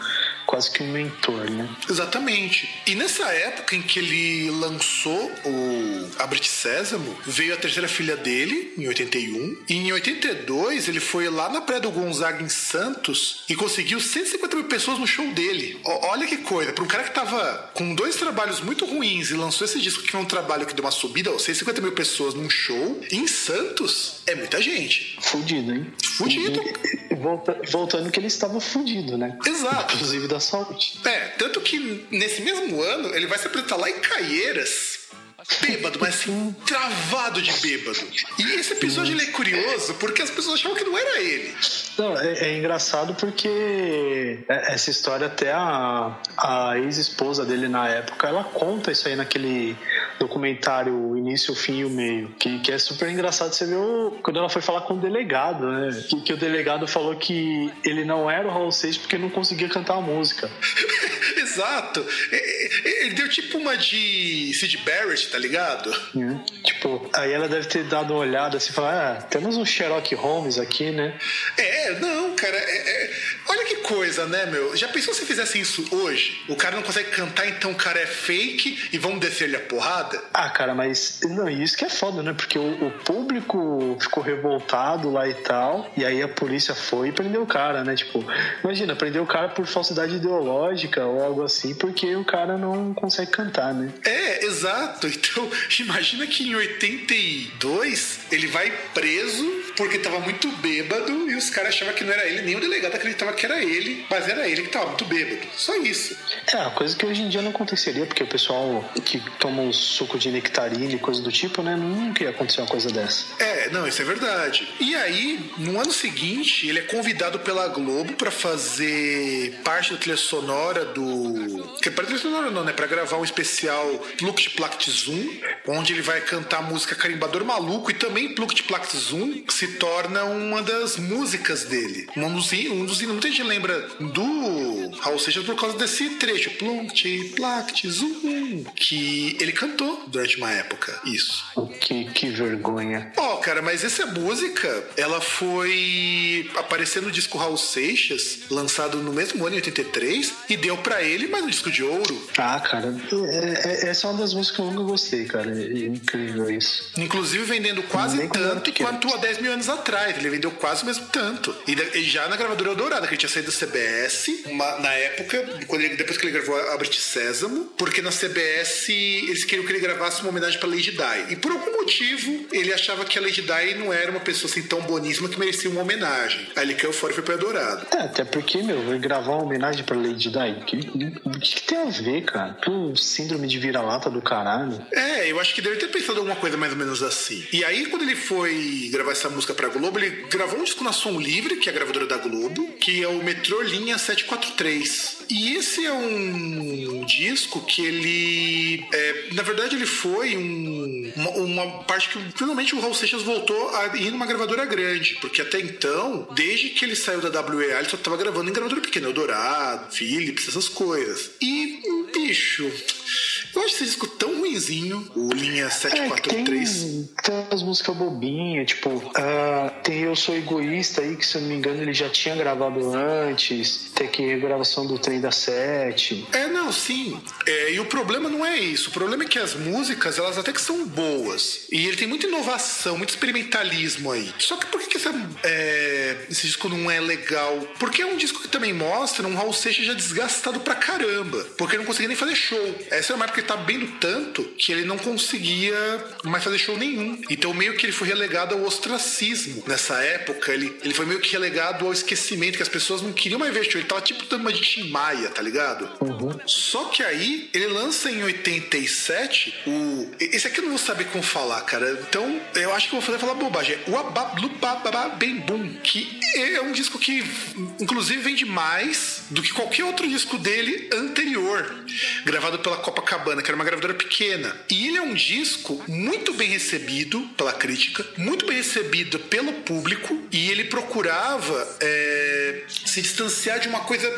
quase que um mentor, né? Exatamente. E nessa época em que ele lançou o Abrit Sésamo, veio a terceira filha dele, em 81. E em 82, ele foi lá na Praia do Gonzaga, em Santos, e conseguiu 150 mil pessoas no show dele. O, olha que coisa. Para um cara que tava com dois trabalhos muito ruins e lançou esse disco que é um trabalho que deu uma subida, 150 mil pessoas num show, em Santos, é muita gente. Fudido, hein? Fudido. E, volta, voltando que ele estava fudido, né? Exato. Inclusive da saúde. É, tanto que nesse mesmo ano ele vai se apresentar lá em Caieiras bêbado, mas assim, travado de bêbado. E esse episódio ele é curioso porque as pessoas achavam que não era ele. Não, é, é engraçado porque essa história até a, a ex-esposa dele na época, ela conta isso aí naquele documentário o início, o fim e o meio, que, que é super engraçado você ver o, quando ela foi falar com o delegado, né? Que, que o delegado falou que ele não era o Raul Seixas porque não conseguia cantar a música. Exato. Ele deu tipo uma de Sid Barrett, tá ligado? É. Tipo, aí ela deve ter dado uma olhada assim e falar: ah, temos um Sherlock Holmes aqui, né? É, não, cara. É, é... Olha que coisa, né, meu? Já pensou se fizesse isso hoje? O cara não consegue cantar, então o cara é fake e vamos descer-lhe a porrada? Ah, cara, mas não, isso que é foda, né? Porque o, o, público ficou revoltado lá e tal, e aí a polícia foi e prendeu o cara, né? Tipo, imagina, prendeu o cara por falsidade ideológica ou algo assim, porque o cara não consegue cantar, né? É, exato. Então, imagina que em 82 ele vai preso porque tava muito bêbado e os caras achavam que não era ele, nem o delegado acreditava que era ele, mas era ele que tava muito bêbado. Só isso. É, a coisa que hoje em dia não aconteceria, porque o pessoal que toma um suco de nectarina e coisa do tipo, né, nunca ia acontecer uma coisa dessa. É, não, isso é verdade. E aí, no ano seguinte, ele é convidado pela Globo para fazer parte da trilha sonora do. Que para trilha sonora não, né? Pra gravar um especial Plukt Plakt Zoom, onde ele vai cantar a música Carimbador Maluco e também Plukt Plakt Zoom, que se torna uma das músicas dele. Um dos, um dos muita gente lembra do Raul Seixas por causa desse trecho, Plukt Plakt Zoom, que ele cantou durante uma época. Isso. Que, que vergonha. Ó, oh, cara, mas essa música, ela foi aparecer no disco Raul Seixas, lançado no mesmo ano, em 83, e deu para ele mais um disco de ouro. Ah, cara, é, é, essa é uma das músicas que eu nunca gostei, cara. É incrível isso. Inclusive vendendo quase tanto quanto há 10 mil anos atrás. Ele vendeu quase o mesmo tanto. E, já na gravadora Dourada, que ele tinha saído da CBS, uma, na época, quando ele, depois que ele gravou a Brit Sésamo, porque na CBS eles queriam que ele gravasse uma homenagem pra Lady Di. E por algum motivo, ele achava que a Lady Di não era uma pessoa assim tão boníssima que merecia uma homenagem. Aí ele caiu fora e foi pra Dourado. É, até porque, meu, gravar uma homenagem pra Lady Di. O que, que, que, tem a ver, cara? Que síndrome de vira-lata do caralho. É, eu acho que deve ter pensado alguma coisa mais ou menos assim. E aí, quando ele foi gravar essa música pra Globo, ele gravou um disco na Som Livre, que é a gravadora da Globo, que é o Metrô Linha 743. E esse é um disco que ele. É, na verdade, ele foi um, uma, uma, parte que finalmente o Raul Seixas voltou a ir numa gravadora grande. Porque até então, desde que ele saiu da WEA, ele só estava gravando em gravadora pequena, Eldorado, Philips, essas coisas. E, bicho. Eu acho esse disco tão ruinzinho, o Linha 743. É, tem, tem umas músicas bobinhas, tipo, uh, tem Eu Sou Egoísta aí, que se eu não me engano ele já tinha gravado antes, tem aqui a gravação do Trem da Sete. É, não, sim. É, e o problema não é isso. O problema é que as músicas, elas até que são boas. E ele tem muita inovação, muito experimentalismo aí. Só que por que, que essa, é, esse disco não é legal? Porque é um disco que também mostra um Raul Seixas já desgastado pra caramba. Porque ele não conseguia nem fazer show. Essa é uma época porque tá bem tanto que ele não conseguia mais fazer show nenhum. Então meio que ele foi relegado ao ostracismo. Nessa época, ele, ele foi meio que relegado ao esquecimento, que as pessoas não queriam mais ver show. Ele tava tipo dando de Tim Maia, tá ligado? Uhum. Só que aí, ele lança em 87 o... Esse aqui eu não vou saber como falar, cara. Então, eu acho que eu vou fazer falar bobagem. O Abablubababa Bem Boom, que é um disco que, inclusive, vende mais do que qualquer outro disco dele anterior, gravado pela Copacabana Copacabana, que era uma gravadora pequena. E ele é um disco muito bem recebido pela crítica, muito bem recebido pelo público, e ele procurava é, se distanciar de uma coisa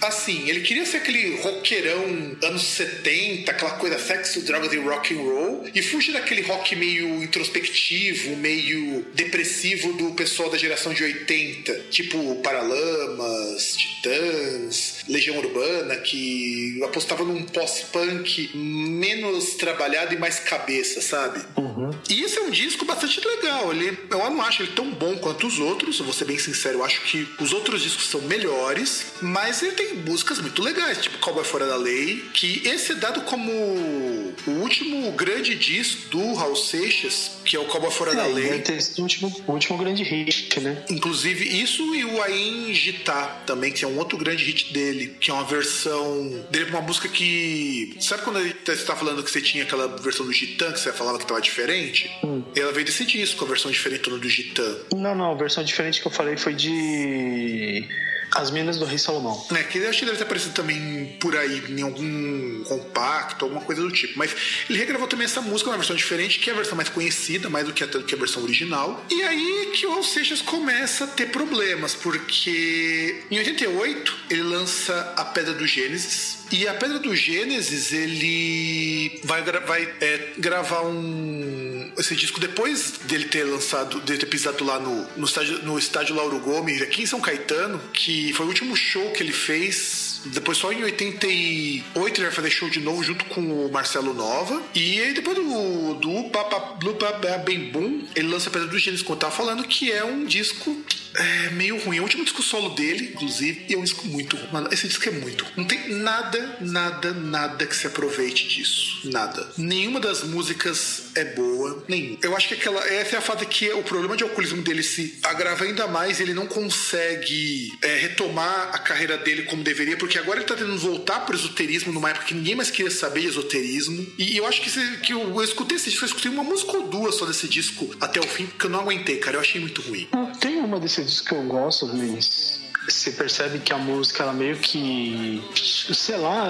assim. Ele queria ser aquele roqueirão anos 70, aquela coisa sexo, drogas e rock and roll, e fugir daquele rock meio introspectivo, meio depressivo do pessoal da geração de 80, tipo Paralamas, Titãs, Legião Urbana, que apostava num pós-punk menos trabalhado e mais cabeça, sabe? Uhum. E esse é um disco bastante legal. Ele, eu não acho ele tão bom quanto os outros, vou ser bem sincero, eu acho que os outros discos são melhores, mas ele tem músicas muito legais, tipo Cowboy Fora da Lei, que esse é dado como o último grande disco do Raul Seixas, que é o Cowboy Fora é, da Lei. Ter o último, o último grande hit, né? Inclusive isso e o Ain Gitá também, que é um outro grande hit dele, que é uma versão dele uma música que. Sabe quando você está falando que você tinha aquela versão do Gitã, que você falava que tava diferente? Hum. Ela veio desse disco, a versão diferente do Gitã. Não, não, a versão diferente que eu falei foi de. As Minas do Rei Salomão. É, que eu acho que deve ter aparecido também por aí, em algum compacto, alguma coisa do tipo. Mas ele regravou também essa música, uma versão diferente, que é a versão mais conhecida, mais do que a, do que a versão original. E aí que o Alceixas começa a ter problemas, porque em 88 ele lança A Pedra do Gênesis, e a Pedra do Gênesis, ele vai, vai é, gravar um. Esse disco depois dele ter lançado, dele ter pisado lá no, no, estádio, no estádio Lauro Gomes, aqui em São Caetano, que foi o último show que ele fez. Depois, só em 88, ele vai fazer show de novo junto com o Marcelo Nova. E aí, depois do, do Papa Blue Bem Boom, ele lança a Pedra do Gênesis, como eu tava falando, que é um disco é meio ruim. É o último disco solo dele, inclusive, e é um disco muito ruim. Esse disco é muito. Não tem nada, nada, nada que se aproveite disso. Nada. Nenhuma das músicas é boa. Nenhuma. Eu acho que aquela. Essa é a fada que o problema de alcoolismo dele se agrava ainda mais. Ele não consegue é, retomar a carreira dele como deveria, porque agora ele tá tentando voltar pro esoterismo numa época que ninguém mais queria saber de esoterismo. E eu acho que, que eu, eu escutei esse disco, eu escutei uma música ou duas só desse disco até o fim, porque eu não aguentei, cara. Eu achei muito ruim. Tem uma desse disco que eu gosto, Luiz você percebe que a música ela meio que sei lá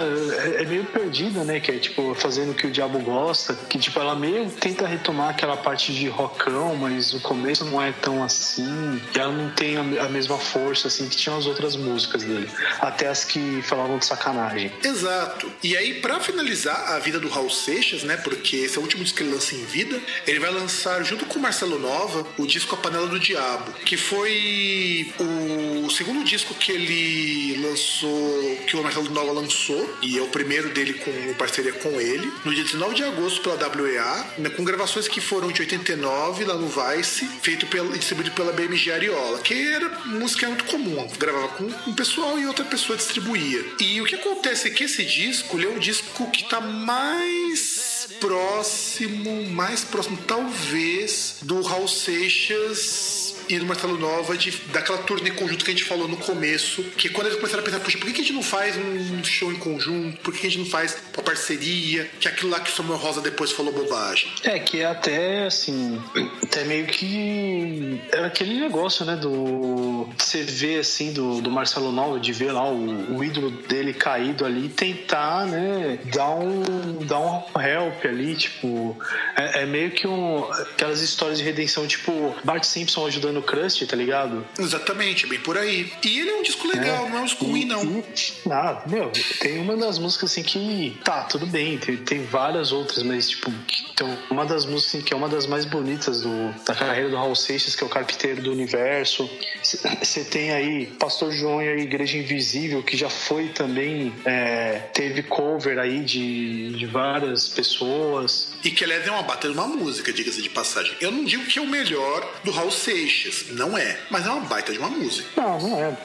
é, é, meio perdida né? Que é tipo fazendo o que o diabo gosta que tipo ela meio tenta retomar aquela parte de rockão mas o começo não é tão assim e ela não tem a, mesma força assim que tinham as outras músicas dele até as que falavam de sacanagem. Exato. E aí para finalizar a vida do Raul Seixas né porque esse é o último disco que ele lança em vida ele vai lançar junto com o Marcelo Nova o disco A Panela do Diabo que foi o segundo disco que ele lançou, que o Marcelo Nova lançou, e é o primeiro dele com parceria com ele, no dia 19 de agosto pela WEA, né, com gravações que foram de 89 lá no Vice, feito pelo, distribuído pela BMG Ariola, que era música muito comum, gravava com um pessoal e outra pessoa distribuía. E o que acontece é que esse disco, ele é um disco que está mais próximo, mais próximo talvez do Raul Seixas e do Marcelo Nova de, daquela turnê conjunto que a gente falou no começo, que quando eles começaram a pensar, puxa, por que a gente não faz um show em conjunto? Por que a gente não faz uma parceria? Que é aquilo lá que o Samuel Rosa depois falou bobagem. É, que é até assim, até meio que era aquele negócio, né, do você vê assim do, do Marcelo Nova, de ver lá o, o ídolo dele caído ali tentar, né, dar um, dar um help ali, tipo, é, é meio que um, aquelas histórias de redenção, tipo, Bart Simpson ajudando no Crust, tá ligado? Exatamente, bem por aí. E ele é um disco legal, é. não é um disco ruim, não. Ah, meu, tem uma das músicas assim que. Tá, tudo bem, tem, tem várias outras, mas tipo, tem uma das músicas assim, que é uma das mais bonitas do, da carreira do Raul Seixas, que é o Carpinteiro do Universo. Você tem aí Pastor João e a Igreja Invisível, que já foi também. É, teve cover aí de, de várias pessoas. E que aliás é uma batalha de uma música, diga-se de passagem. Eu não digo que é o melhor do Raul Seixas não é, mas é uma baita de uma música. Não, não é.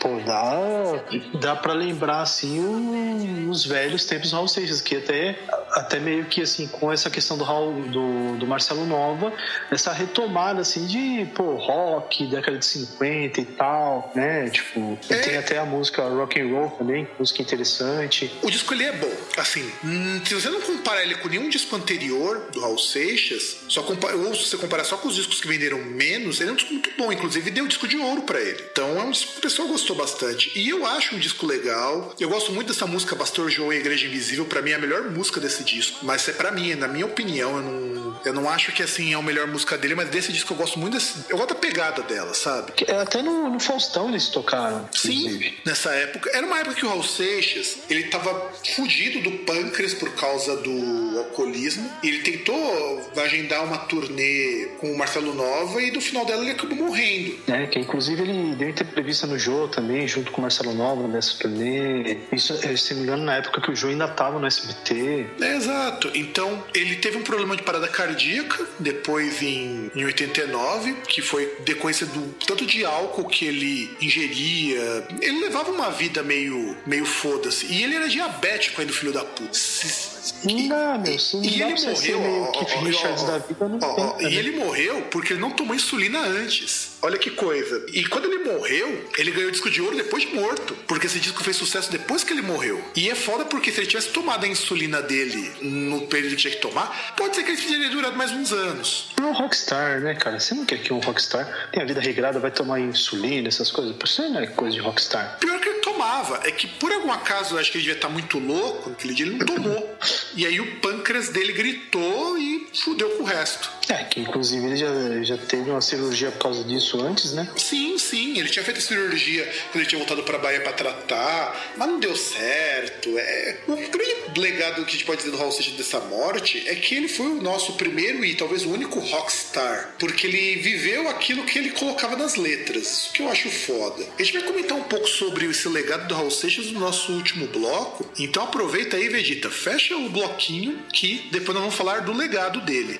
Pô, dá, dá pra lembrar, assim, os velhos tempos do Raul Seixas, que até, até meio que, assim, com essa questão do, Raul, do, do Marcelo Nova, essa retomada, assim, de, pô, rock, década de 50 e tal, né? Tipo, é. tem até a música rock and roll também, música interessante. O disco, ele é bom, assim, hum, se você não comparar ele com nenhum disco anterior do Raul Seixas, só ou se você comparar só com os discos que venderam menos, ele é um disco muito bom. Inclusive, deu disco de ouro para ele. Então, é um disco pessoal gostou bastante. E eu acho um disco legal. Eu gosto muito dessa música Pastor João e Igreja Invisível. para mim, é a melhor música desse disco. Mas é para mim, na minha opinião, eu não, eu não acho que assim é a melhor música dele, mas desse disco eu gosto muito desse, Eu gosto da pegada dela, sabe? É, até no, no Faustão eles tocaram. Sim, nessa época. Era uma época que o Raul Seixas ele tava fugido do pâncreas por causa do alcoolismo. Ele tentou agendar uma turnê com o Marcelo Nova e no final dela ele acabou morrendo. É, que inclusive ele deu entrevista no Jô também, junto com o Marcelo Nova nessa turnê. Isso, eh, se não me engano, na época que o Jô ainda tava no SBT. É, exato. Então, ele teve um problema de parada cardíaca, depois em, em 89, que foi decorrência do tanto de álcool que ele ingeria. Ele levava uma vida meio, meio foda-se. E ele era diabético ainda, filho da puta. Não, meu, se e ele morreu. Ó, ó, Richards ó, da vida não ó, tem, E ele morreu porque ele não tomou insulina antes. Olha que coisa. E quando ele morreu, ele ganhou disco de ouro depois de morto. Porque esse disco fez sucesso depois que ele morreu. E é foda porque se ele tivesse tomado a insulina dele no período que tinha que tomar, pode ser que ele teria durado mais uns anos. É um rockstar, né, cara? Você não quer que um rockstar tenha a vida regrada, vai tomar insulina, essas coisas. Por isso não é coisa de rockstar. Pior que ele tomava. É que por algum acaso, eu acho que ele devia estar muito louco naquele dia, ele não tomou. e aí o pâncreas dele gritou e fudeu com o resto. É, que inclusive ele já, já teve uma cirurgia por causa disso antes, né? Sim, sim. Ele tinha feito a cirurgia quando ele tinha voltado pra Bahia pra tratar, mas não deu certo. É... O grande legado que a gente pode dizer do Hall Seixas dessa morte é que ele foi o nosso primeiro e talvez o único rockstar, porque ele viveu aquilo que ele colocava nas letras. Isso que eu acho foda. A gente vai comentar um pouco sobre esse legado do Raul Seixas no nosso último bloco. Então aproveita aí, Vegeta, fecha o bloquinho que depois nós vamos falar do legado dele.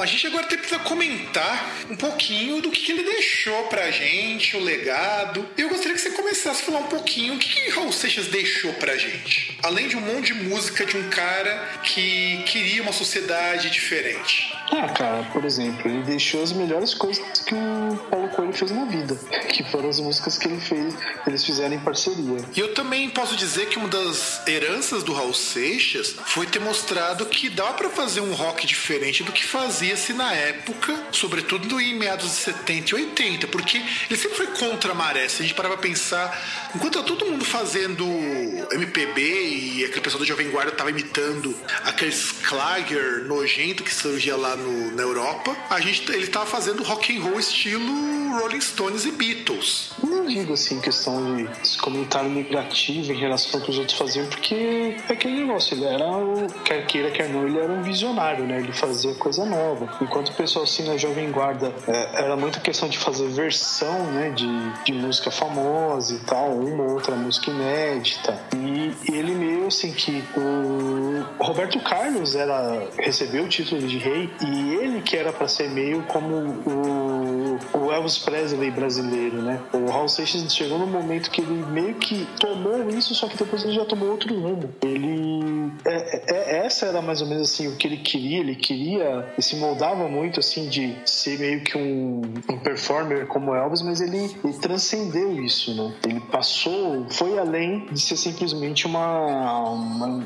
Bom, a gente agora precisa comentar um pouquinho do que, que ele deixou pra gente, o legado. Eu gostaria que você começasse a falar um pouquinho o que, que Raul Seixas deixou pra gente. Além de um monte de música de um cara que queria uma sociedade diferente. Ah, cara, por exemplo, ele deixou as melhores coisas que o Paulo Coelho fez na vida, que foram as músicas que ele fez, eles fizeram em parceria. E eu também posso dizer que uma das heranças do Raul Seixas foi ter mostrado que dá para fazer um rock diferente do que fazia-se na época, sobretudo em meados de 70 e 80, porque ele sempre foi contra a maré. Se a gente parar pra pensar, enquanto tá todo mundo fazendo MPB e aquele pessoal do Jovem Guarda tava imitando aqueles Klager nojento que surgia lá no, na Europa, a gente, ele tava fazendo rock and roll estilo Rolling Stones e Beatles. Não digo assim questão de comentário negativo em relação ao que os outros faziam, porque é aquele negócio, ele era o, quer queira, quer não, ele era um visionário, né? Ele fazia coisa nova. Enquanto o pessoal assim na Jovem Guarda é, era muita questão de fazer versão, né? De, de música famosa e tal, uma ou outra música inédita. E, ele meio assim que o Roberto Carlos era recebeu o título de rei e ele que era para ser meio como o Elvis Presley brasileiro, né? O Raul Seixas chegou no momento que ele meio que tomou isso, só que depois ele já tomou outro rumo. Ele é, é, essa era mais ou menos assim o que ele queria. Ele queria e se moldava muito assim de ser meio que um, um performer como Elvis, mas ele, ele transcendeu isso, né? Ele passou, foi além de ser simplesmente uma, uma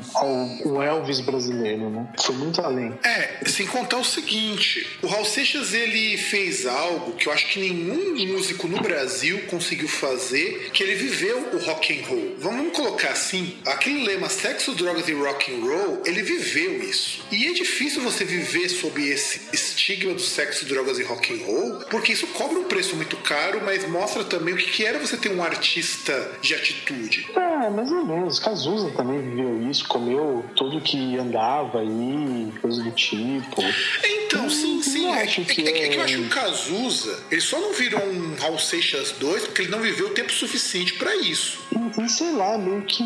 um Elvis brasileiro, né? Foi muito além. É, sem contar o seguinte, o Raul Seixas ele fez algo que eu acho que nenhum músico no Brasil conseguiu fazer, que ele viveu o rock and roll. Vamos colocar assim, aquele lema sexo, drogas e rock and roll, ele viveu isso. E é difícil você viver sob esse estigma do sexo, drogas e rock and roll, porque isso cobra um preço muito caro, mas mostra também o que era você ter um artista de atitude. É, mais ou menos. Cazuza também viveu isso, comeu tudo que andava aí, coisa do tipo. Então, sim, sim. É, acho que é, é, é que eu acho que o Cazuza, ele só não virou um Raul Seixas 2 porque ele não viveu tempo suficiente para isso. E, sei lá, meio que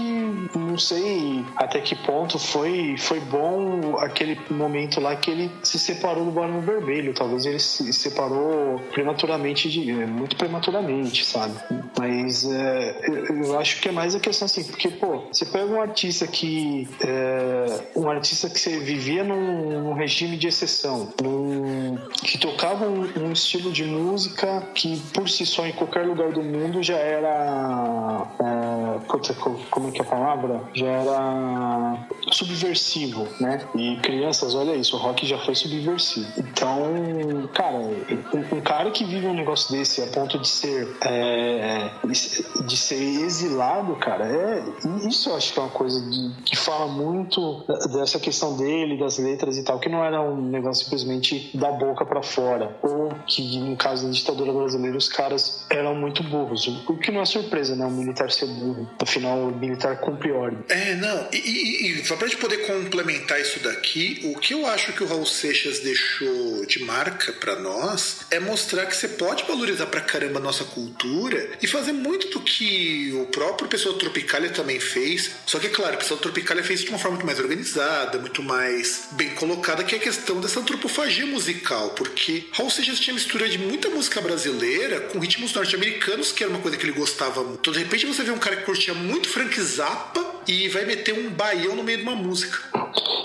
não sei até que ponto foi, foi bom aquele momento lá que ele se separou do Barão Vermelho. Talvez ele se separou prematuramente, de, muito prematuramente, sabe? Mas é, eu, acho que é mais a questão assim, porque, pô, você pega um artista que. É, um artista que você vivia num, num regime de exceção, num, que tocavam um, um, estilo de música que por si só em qualquer lugar do mundo já era é, puta, como é que é a palavra? Já era subversivo, né? E crianças, olha isso, o rock já foi subversivo. Então, cara, um, cara que vive um negócio desse a ponto de ser é, de ser exilado, cara, é isso eu acho que é uma coisa de, que fala muito dessa questão dele, das letras e tal, que não era um negócio simplesmente da boca para fora, ou que no caso ditadura brasileira os caras eram muito burros, o que não é surpresa, né? O militar ser burro. Afinal, o militar cumpre ordem. É, não, e, e, e só pra gente poder complementar isso daqui, o que eu acho que o Raul Seixas deixou de marca para nós é mostrar que você pode valorizar pra caramba a nossa cultura e fazer muito do que o próprio Pessoa Tropicália também fez. Só que, claro, o Pessoa Tropicália fez de uma forma muito mais organizada, muito mais bem colocada, que é a questão dessa antropofagia musical, porque Raul Seixas tinha mistura de muita música brasileira com ritmos norte-americanos, que era uma coisa que ele gostava muito. Então, de repente, você vê um cara que curtia muito Frank Zappa e vai meter um baião no meio de uma música.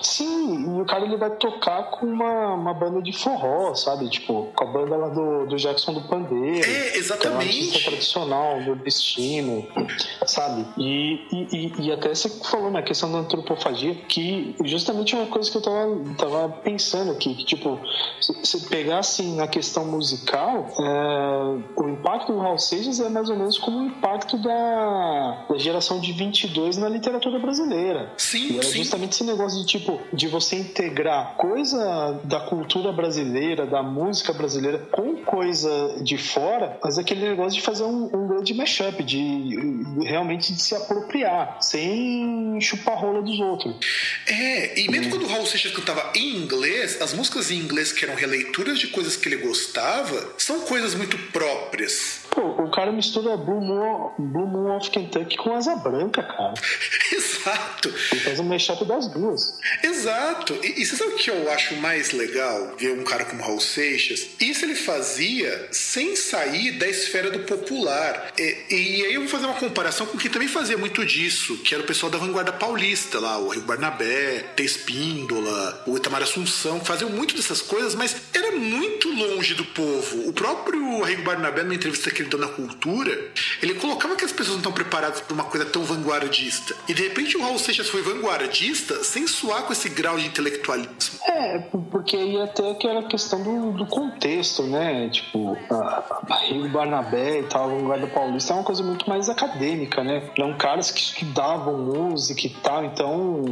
Sim, e o cara ele vai tocar com uma, uma banda de forró, sabe? Tipo, com a banda lá do, do Jackson do Pandeiro. É, exatamente. Que é tradicional, nordestino, sabe? E, e, e, até você falou na questão da antropofagia, que justamente é uma coisa que eu tava, tava pensando aqui, que tipo, se pegar assim na questão musical, é, o impacto do Raul Seixas é mais ou menos como o impacto da, da geração de 22 na literatura brasileira. Sim, e sim. justamente esse negócio de tipo, de você integrar coisa da cultura brasileira, da música brasileira com coisa de fora, mas aquele negócio de fazer um, um grande mashup, de realmente de se apropriar, sem chupar rola dos outros. É, e mesmo hum. quando o Raul Seixas cantava em inglês, as músicas em inglês que eram releituras de coisas que ele gostava, são coisas muito próprias. Pô, o cara mistura Blue Moon, Blue Moon of Kentucky com Asa Branca, cara. Exato. Ele faz um mashup das duas. Exato. E, e você sabe o que eu acho mais legal? Ver um cara como Raul Seixas? Isso ele fazia sem sair da esfera do popular. E, e aí eu vou fazer uma comparação com quem também fazia muito disso, que era o pessoal da vanguarda paulista lá, o Rio Barnabé, Tespíndola, o Itamar Assunção, que faziam muito dessas coisas, mas era muito longe do povo. O próprio Rio Barnabé, numa entrevista que deu na Cultura, ele colocava que as pessoas não estão preparadas para uma coisa tão vanguardista. E de repente o Raul Seixas foi vanguardista sem suar com esse grau de intelectualismo. É, porque até aquela questão do, do contexto, né? Tipo, a, a Rio Barnabé e tal, a vanguarda paulista é uma coisa muito mais acadêmica, né? Eram caras que estudavam música e tal, então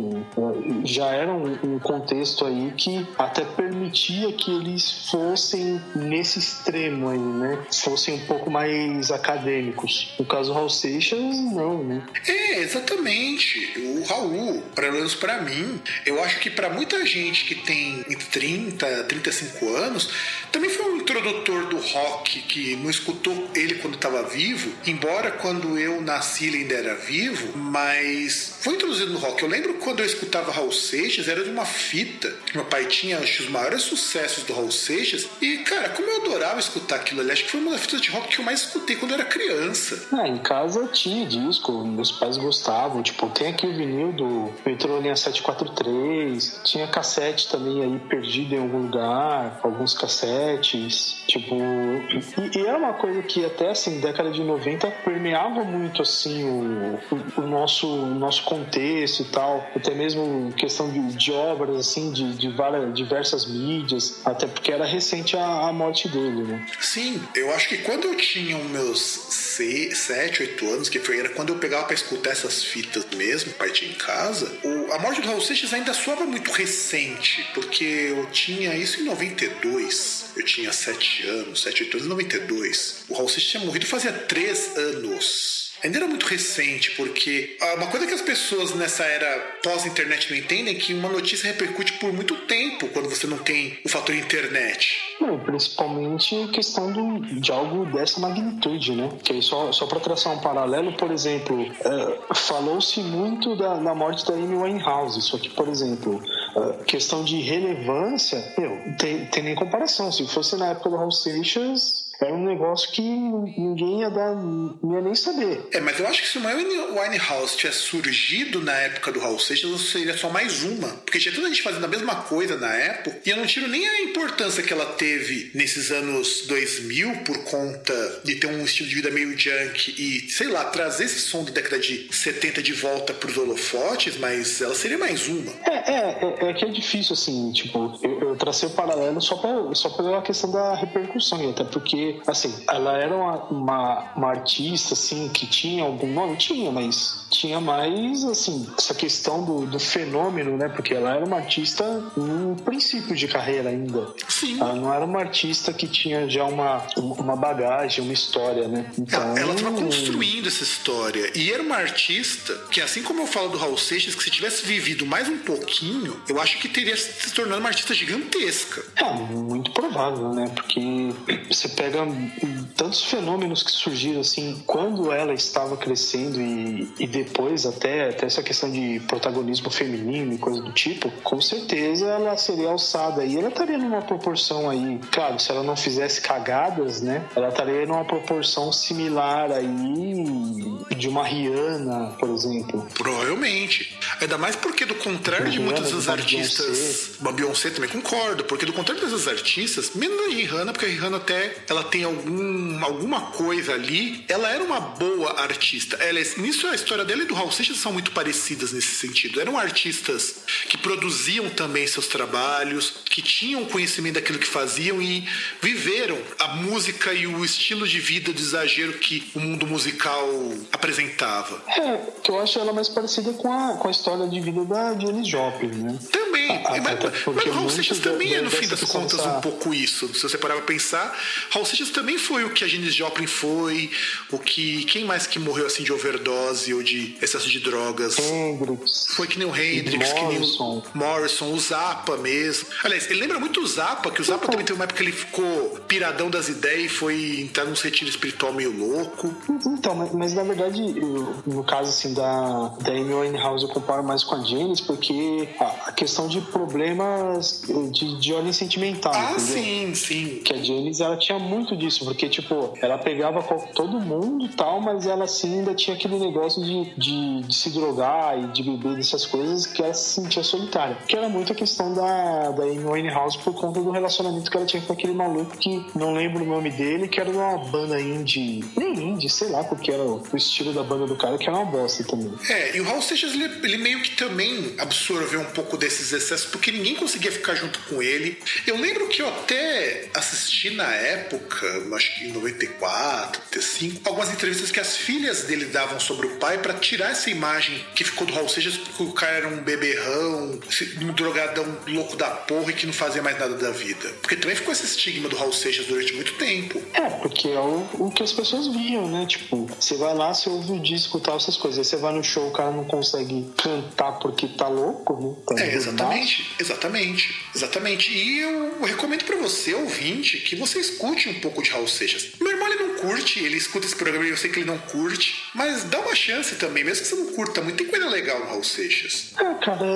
já era um, um contexto aí que até permitia que eles fossem nesse extremo aí, né? Fossem um pouco mais acadêmicos. No caso Raul Seixas, não, né? É, exatamente. O Raul, pelo menos para mim, eu acho que para muita gente que tem entre 30, 35 anos, também foi um introdutor do rock que não escutou ele quando estava vivo, embora quando eu nasci ele ainda era vivo, mas foi introduzido no rock. Eu lembro quando eu escutava Raul Seixas, era de uma fita. Meu pai tinha os maiores sucessos do Raul Seixas, e cara, como eu adorava escutar aquilo ali, acho que foi uma das fitas de rock que eu mais escutei quando era criança. Ah, em casa tinha disco, meus pais gostavam. Tipo, tem aqui o vinil do Metrô Linha 743, tinha cassete também aí perdido em algum lugar, alguns cassetes. Tipo, e, e era uma coisa que até assim, década de 90 permeava muito assim o, o, o nosso, o nosso contexto e tal, até mesmo questão de, de obras assim, de, de várias, diversas mídias, até porque era recente a, a morte dele, né? Sim, eu acho que quando eu tinha os meus 7, 8 anos, que foi, era quando eu pegava para escutar essas fitas mesmo, pai tinha em casa, o, a morte do Raul Seixas ainda soava muito recente, porque eu tinha isso em 92. Eu tinha 7 anos, 7, 8 anos, 92. O Raul Seixas tinha morrido fazia 3 anos ainda era muito recente, porque ah, uma coisa que as pessoas nessa era pós-internet não entendem é que uma notícia repercute por muito tempo quando você não tem o fator internet. Não, principalmente questão do, de algo dessa magnitude, né? Que só, só para traçar um paralelo, por exemplo, uh, falou-se muito da, da morte da Amy Winehouse, só que, por exemplo, uh, questão de relevância, meu, tem, tem nem comparação. Se fosse na época do Raul Seixas, era um negócio que ninguém ia dar, não ia nem saber. É, mas eu acho que se o Winehouse tivesse surgido na época do Raul Seixas, seria só mais uma. Porque tinha tanta gente fazendo a mesma coisa na época, e eu não tiro nem a importância que ela teve nesses anos 2000 por conta de ter um estilo de vida meio junk e, sei lá, trazer esse som da década de 70 de volta pros holofotes, mas ela seria mais uma. É, é, é, é que é difícil, assim, tipo, eu, eu tracei o paralelo só, pra, só pela questão da repercussão, até porque, assim, ela era uma, uma, uma artista, assim, que tinha algum nome? Tinha, mas tinha mais, assim, essa questão do, do fenômeno, né? Porque ela era uma artista no princípio de carreira ainda. Sim. Ela não era uma artista que tinha já uma, uma bagagem, uma história, né? Então... Ela estava construindo essa história. E era uma artista que, assim como eu falo do Raul Seixas, que se tivesse vivido mais um pouquinho, eu acho que teria se tornado uma artista gigantesca. É, muito provável, né? Porque você pega tantos fenômenos que surgiram assim quando ela estava crescendo e, e depois até, até essa questão de protagonismo feminino e coisa do tipo, com certeza ela seria alçada e ela estaria numa proporção aí, claro, se ela não fizesse cagadas, né? Ela estaria numa proporção similar aí de uma Rihanna, por exemplo. Provavelmente. Ainda mais porque do contrário de muitas das artistas, uma Beyoncé também concordo, porque do contrário dessas artistas, menos a Rihanna, porque a Rihanna até ela tem algum, alguma coisa ali, ela era uma boa artista. Ela, nisso a história dela e do Raul Seixas são muito parecidas nesse sentido. Eram artistas que produziam também seus trabalhos, que tinham conhecimento daquilo que faziam e viveram a música e o estilo de vida do exagero que o mundo musical apresentava. É, que eu acho ela mais parecida com a, com a história de vida da Janis Joplin, né? Também, a, mas, mas o Raul Seixas também é, no fim das contas, um pouco isso. Se você parar pra pensar, Raul Também foi o que a Janis Joplin foi, o que. Quem mais que morreu assim de overdose ou de excesso de drogas? Hendrix. Foi que nem o Hendrix, que nem o Morrison, o Zappa mesmo. Aliás, ele lembra muito o Zappa, que o Zappa então, também teve uma época que ele ficou piradão das ideias e foi entrar num retiro espiritual meio louco. Então, mas, mas na verdade, no caso assim da, da Amy Winehouse, eu comparo mais com a Janis, porque a, a questão de problemas de, de ordem sentimental. Ah, entendeu? sim, sim. Que a Janis, ela tinha muito disso, porque, tipo, ela pegava todo mundo tal, mas ela assim ainda tinha aquele negócio de, de, de se drogar e de beber dessas coisas que ela se sentia solitária. Que era muito a questão da, da Amy Winehouse por conta do relacionamento que ela tinha com aquele maluco que não lembro o nome dele, que era uma banda indie, nem indie, sei lá porque era o estilo da banda do cara, que era uma bosta também. É, e o Raul Seixas, ele, ele meio que também absorveu um pouco desses excessos, porque ninguém conseguia ficar junto com ele. Eu lembro que eu até assisti na época, acho que em 94, 95, algumas entrevistas que as filhas dele davam sobre o pai para tirar essa imagem que ficou do Raul Seixas, porque o cara era um beberrão, um drogadão louco da porra e que não fazia mais nada da vida. Porque também ficou esse estigma do Raul Seixas durante muito tempo. É, porque é o, o que as pessoas viam, né? Tipo, você vai lá, você ouve o disco e tal, essas coisas. Aí você vai no show, o cara não consegue cantar porque tá louco, né? Tá é, exatamente, exatamente, exatamente. E eu recomendo para você, ouvinte, que você escute um pouco de Raul Seixas. Meu irmão, ele não curte, ele escuta esse programa e eu sei que ele não curte, mas dá uma chance também, mesmo que você não curta muito, tem coisa legal no Raul Seixas. É, cara,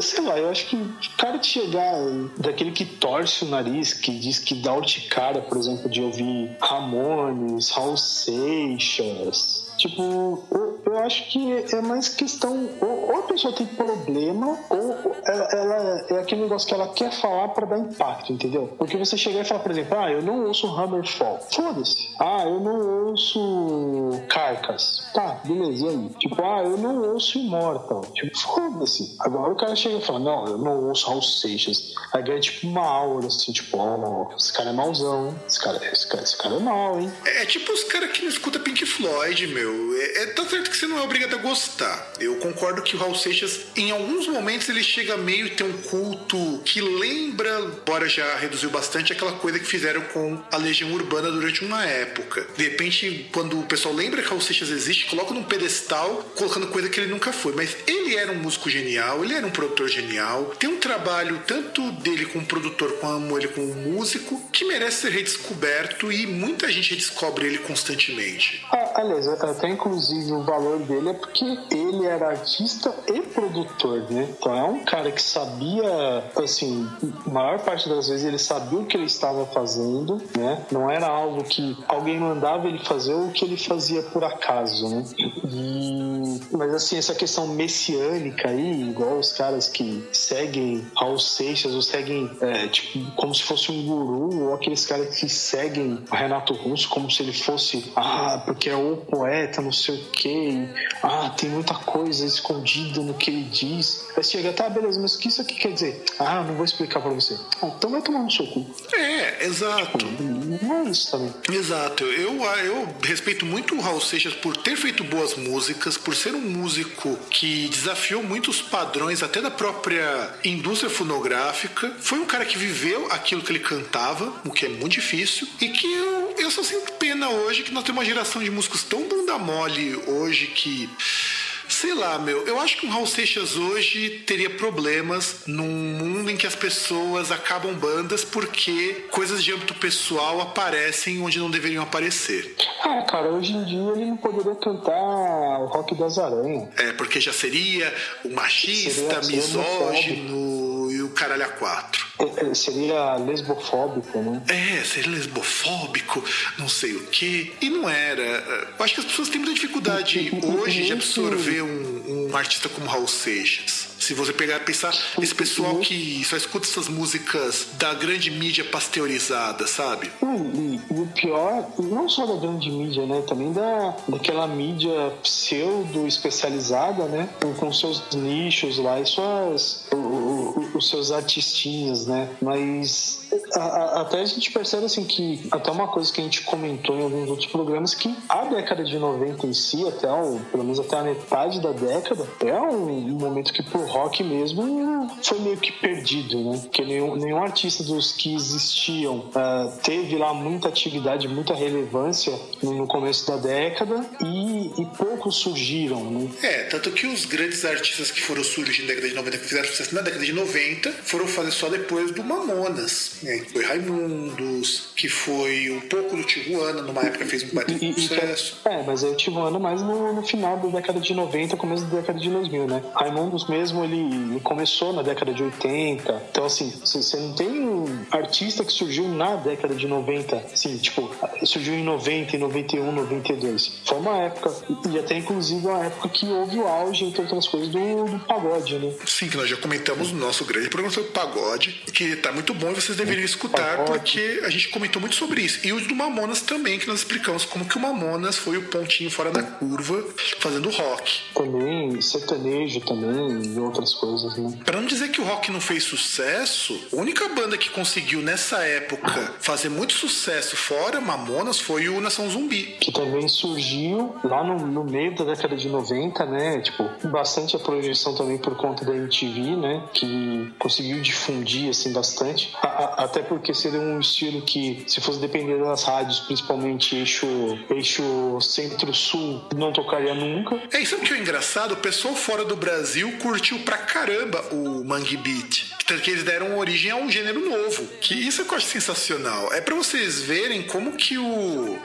sei lá, eu acho que o cara de chegar daquele que torce o nariz, que diz que dá urticária, por exemplo, de ouvir Ramones, Raul Seixas, Tipo, eu, eu, acho que é mais questão. Ou, ou, a pessoa tem problema, ou ela, ela, é aquele negócio que ela quer falar para dar impacto, entendeu? Porque você chegar e falar, por exemplo, ah, eu não ouço Hammerfall. Foda-se. Ah, eu não ouço Carcas. Tá, beleza, aí? Tipo, ah, eu não ouço Immortal. Tipo, foda-se. Agora o cara chega e fala, não, eu não ouço Raul Seixas. Aí ganha tipo uma aura, assim, tipo, oh, esse cara é mauzão. Esse cara, esse cara, esse cara é mau, hein? É, é tipo os caras que não escutam Pink Floyd, meu meu. É, é, tá certo que você não é obrigado a gostar. Eu concordo que o Raul Seixas, em alguns momentos, ele chega meio a ter um culto que lembra, embora já reduziu bastante, aquela coisa que fizeram com a Legião Urbana durante uma época. De repente, quando o pessoal lembra que o Raul Seixas existe, coloca num pedestal, colocando coisa que ele nunca foi. Mas ele era um músico genial, ele era um produtor genial. Tem um trabalho tanto dele como produtor, como ele como músico, que merece ser redescoberto e muita gente redescobre ele constantemente. Ah, Aliás, até inclusive o valor dele é porque ele era artista e produtor, né? Então é um cara que sabia, assim, maior parte das vezes ele sabia o que ele estava fazendo, né? Não era algo que alguém mandava ele fazer ou que ele fazia por acaso, né? E... Mas assim, essa questão messiânica aí, igual os caras que seguem Raul Seixas ou seguem, é, tipo, como se fosse um guru, ou aqueles caras que seguem o Renato Russo como se ele fosse, ah, porque é o poeta, não sei o quê, ah, tem muita coisa escondida no que ele diz. Aí chega, tá, beleza, mas o que isso aqui quer dizer? Ah, não vou explicar pra você. Ah, então vai tomar no seu cu. É, exato. Não é isso também. Exato. Eu, eu respeito muito o Raul Seixas por ter feito boas músicas, por ser um músico que desafiou muitos padrões até da própria indústria fonográfica. Foi um cara que viveu aquilo que ele cantava, o que é muito difícil, e que eu, eu só sinto pena hoje que nós temos uma geração de músicos tão bunda mole hoje que Sei lá, meu. Eu acho que o Raul Seixas hoje teria problemas num mundo em que as pessoas acabam bandas porque coisas de âmbito pessoal aparecem onde não deveriam aparecer. Ah, cara, hoje em dia ele não poderia cantar o rock das aranhas. É, porque já seria o machista, seria misógino e o caralho a quatro. É, é, seria lesbofóbico, né? É, seria lesbofóbico, não sei o quê. E não era. Eu acho que as pessoas têm muita dificuldade hoje de absorver um, um artista como Raul Seixas. Se você pegar e pensar, esse pessoal que só escuta essas músicas da grande mídia pasteurizada, sabe? E, e, o pior, não só da grande mídia, né? Também da, daquela mídia pseudo especializada, né? Com, com seus nichos lá e suas, o, o, os seus artistinhas, né? Mas a, a, até a gente percebe assim que até uma coisa que a gente comentou em alguns outros programas que a década de 90 em si, até o, pelo menos até a metade da década, é um, um momento que pro rock mesmo foi meio que perdido, né? Porque nenhum, nenhum artista dos que existiam uh, teve lá muita atividade, muita relevância no, começo da década e, e, poucos surgiram, né? É, tanto que os grandes artistas que foram surgir na década de 90, que fizeram sucesso na década de 90, foram fazer só depois do Mamonas, né? Que foi Raimundos, que foi um pouco do Tijuana, numa época fez um baita e, sucesso. é, mas é o Tijuana mais no, no final da década de 90, começo da década de 2000, né? Raimundos mesmo ele começou na década de 80. Então, assim, você não tem um artista que surgiu na década de 90, assim, tipo, surgiu em 90, em 91, 92. Foi uma época, e até inclusive uma época que houve o auge, entre outras coisas, do, do pagode, né? Sim, que nós já comentamos no nosso grande programa sobre pagode, que tá muito bom e vocês deveriam escutar, pagode. porque a gente comentou muito sobre isso. E o do Mamonas também, que nós explicamos como que o Mamonas foi o pontinho fora da curva, fazendo rock. Também, sertanejo também, outras coisas, né? Pra não dizer que o rock não fez sucesso, a única banda que conseguiu nessa época fazer muito sucesso fora Mamonas foi o Nação Zumbi. Que também surgiu lá no, no meio da década de 90, né? Tipo, bastante a projeção também por conta da MTV, né? Que conseguiu difundir, assim, bastante. A, a, até porque seria um estilo que, se fosse depender das rádios, principalmente eixo, eixo centro-sul, não tocaria nunca. É, isso que é engraçado, o pessoal fora do Brasil curtiu pra caramba o Mangue Beat. Tanto que eles deram origem a um gênero novo. Que isso é eu acho sensacional. É para vocês verem como que o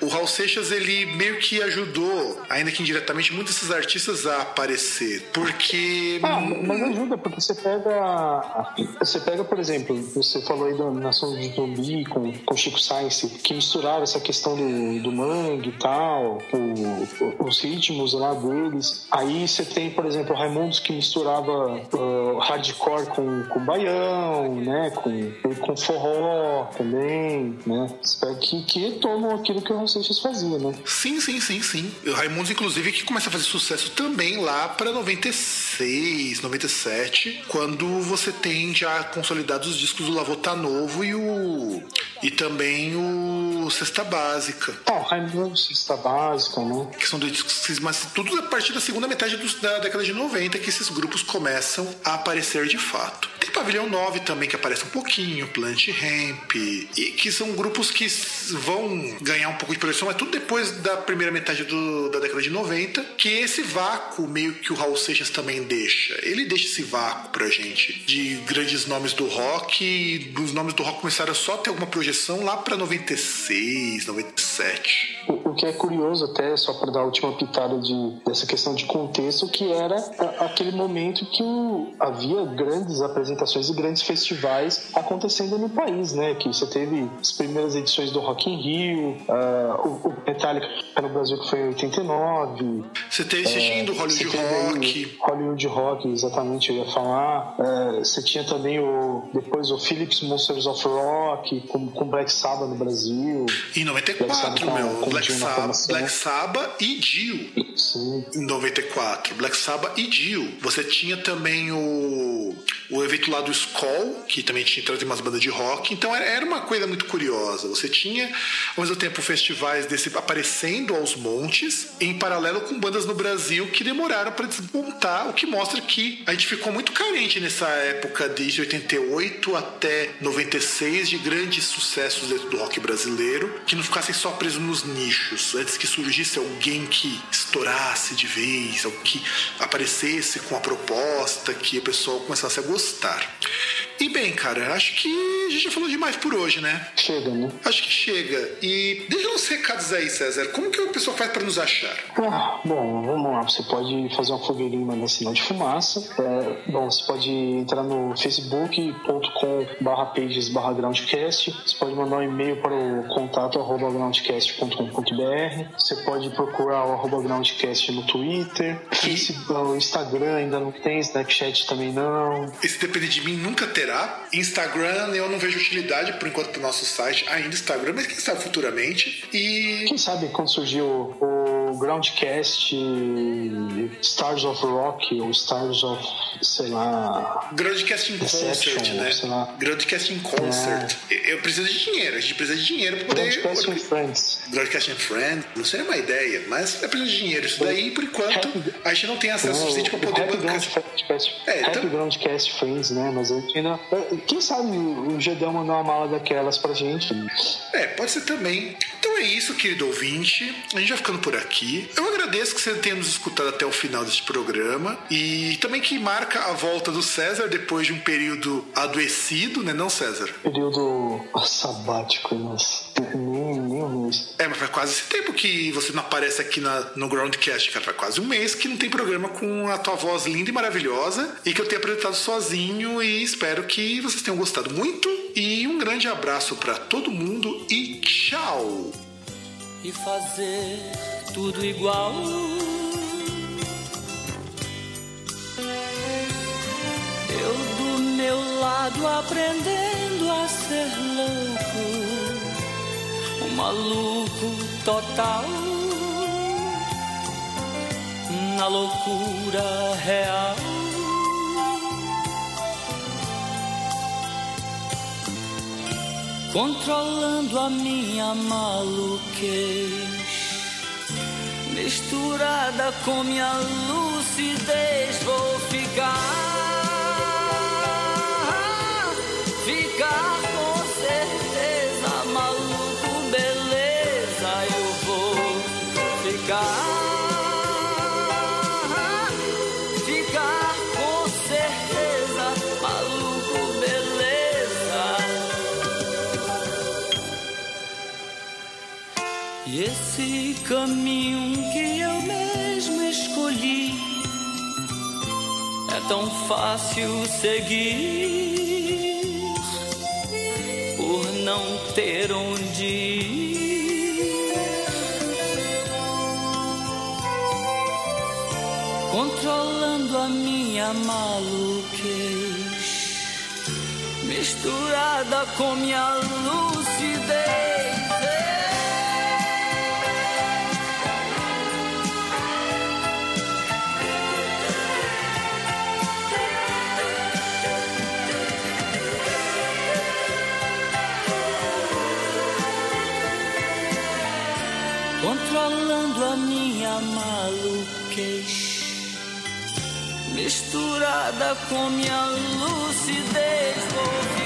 o Raul Seixas ele meio que ajudou, ainda que indiretamente, muitos desses artistas a aparecer. Porque. Ah, mas ajuda, porque você pega. Você pega, por exemplo, você falou aí da Nação de Zumbi com, Chico Science, que misturava essa questão do, do mangue e tal, o, os ritmos lá deles. Aí você tem, por exemplo, o Raimundos que misturava uh, hardcore com, com baião, né? Com, com forró também, né? Que, que tomam aquilo que o Seixas fazia, né? Sim, sim, sim, sim. O Raimundos, inclusive, que começa a fazer sucesso também lá para 96, 97, quando você tem já consolidados os discos do Lavota Novo e o. E também o Cesta Básica. Ah, o Raimundos, Cesta Básica, né? Que são dois discos, mas tudo a partir da segunda metade da década de 90 que esses grupos começam a aparecer de fato. Tem Pavilhão 9 também que aparece um pouquinho, Plant Ramp, e que são grupos que vão ganhar um pouco de projeção, é tudo depois da primeira metade do, da década de 90, que esse vácuo meio que o Raul Seixas também deixa. Ele deixa esse vácuo pra gente de grandes nomes do rock e os nomes do rock começaram só a ter alguma projeção lá pra 96, 97. O, o que é curioso até, só para dar a última pitada de, dessa questão de contexto, que era aquele momento que o, havia grandes apresentações e grandes festivais acontecendo no país, né? Que você teve as primeiras edições do Rock in Rio, uh, o, o Metallica no Brasil que foi em 89. Você teve assistindo uh, Hollywood Rock. Hollywood Rock, exatamente, eu ia falar. Uh, você tinha também o depois o Philips Monsters of Rock com, com Black Sabbath no Brasil. Em 94, meu. Com, Black, Sabbath, Black Sabbath e Dio. Sim. Em 94. Black Sabbath e Dio. Você tinha também o, o evento lá do Skoll, que também tinha trazido umas bandas de rock. Então era, era uma coisa muito curiosa. Você tinha, ao mesmo tempo, festivais desse aparecendo aos montes, em paralelo com bandas no Brasil que demoraram para desmontar, o que mostra que a gente ficou muito carente nessa época desde 88 até 96 de grandes sucessos dentro do rock brasileiro, que não ficassem só presos nos nichos, antes que surgisse alguém que estourasse de vez, ou que aparecesse com a proposta que o pessoal começasse a gostar. E bem, cara, acho que a gente já falou demais por hoje, né? Chega, né? Acho que chega. E deixa uns recados aí, César. Como que o pessoal faz para nos achar? Ah, bom, vamos lá. Você pode fazer uma fogueirinha mandar sinal de fumaça. É, bom, você pode entrar no facebook.com barra pages barra groundcast. Você pode mandar um e-mail para o contato arroba groundcast.com.br. Você pode procurar o arroba groundcast no Twitter. Facebook, o Instagram ainda não tem, Snapchat também não. Esse depende de mim nunca terá. Instagram eu não vejo utilidade por enquanto para o nosso site, ainda Instagram, mas quem sabe futuramente. E. Quem sabe quando surgiu o Groundcast Stars of Rock ou Stars of, sei lá. Groundcast in Concert, né? Sei lá. Groundcast in Concert. É. Eu preciso de dinheiro, a gente precisa de dinheiro para poder. Groundcast in Friends. Groundcast in Friends, não seria uma ideia, mas é preciso de dinheiro. Isso daí, por enquanto, a gente não tem acesso suficiente para poder bancar. É, então... Groundcast Friends, né? Mas ainda. Quem sabe o Gedão mandar uma mala daquelas pra gente? É, pode ser também. Então é isso, querido ouvinte. A gente vai ficando por aqui. Eu agradeço que você tenha nos escutado até o final deste programa e também que marca a volta do César depois de um período adoecido, né, não, César? Período sabático, mas nem, nem um mês. É, mas faz quase esse tempo que você não aparece aqui na, no Groundcast, cara. Faz quase um mês que não tem programa com a tua voz linda e maravilhosa e que eu tenho apresentado sozinho e espero que vocês tenham gostado muito. E um grande abraço para todo mundo e tchau! E fazer tudo igual. Eu do meu lado aprendendo a ser louco, um maluco total. Na loucura real. controlando a minha maluquez, misturada com minha lucidez, vou ficar, ficar com certeza, maluco, beleza, eu vou ficar. Ficar com certeza, maluco, beleza. Esse caminho tão fácil seguir por não ter onde ir. Controlando a minha maluquez, misturada com minha lucidez. Misturada com minha lucidez, vou.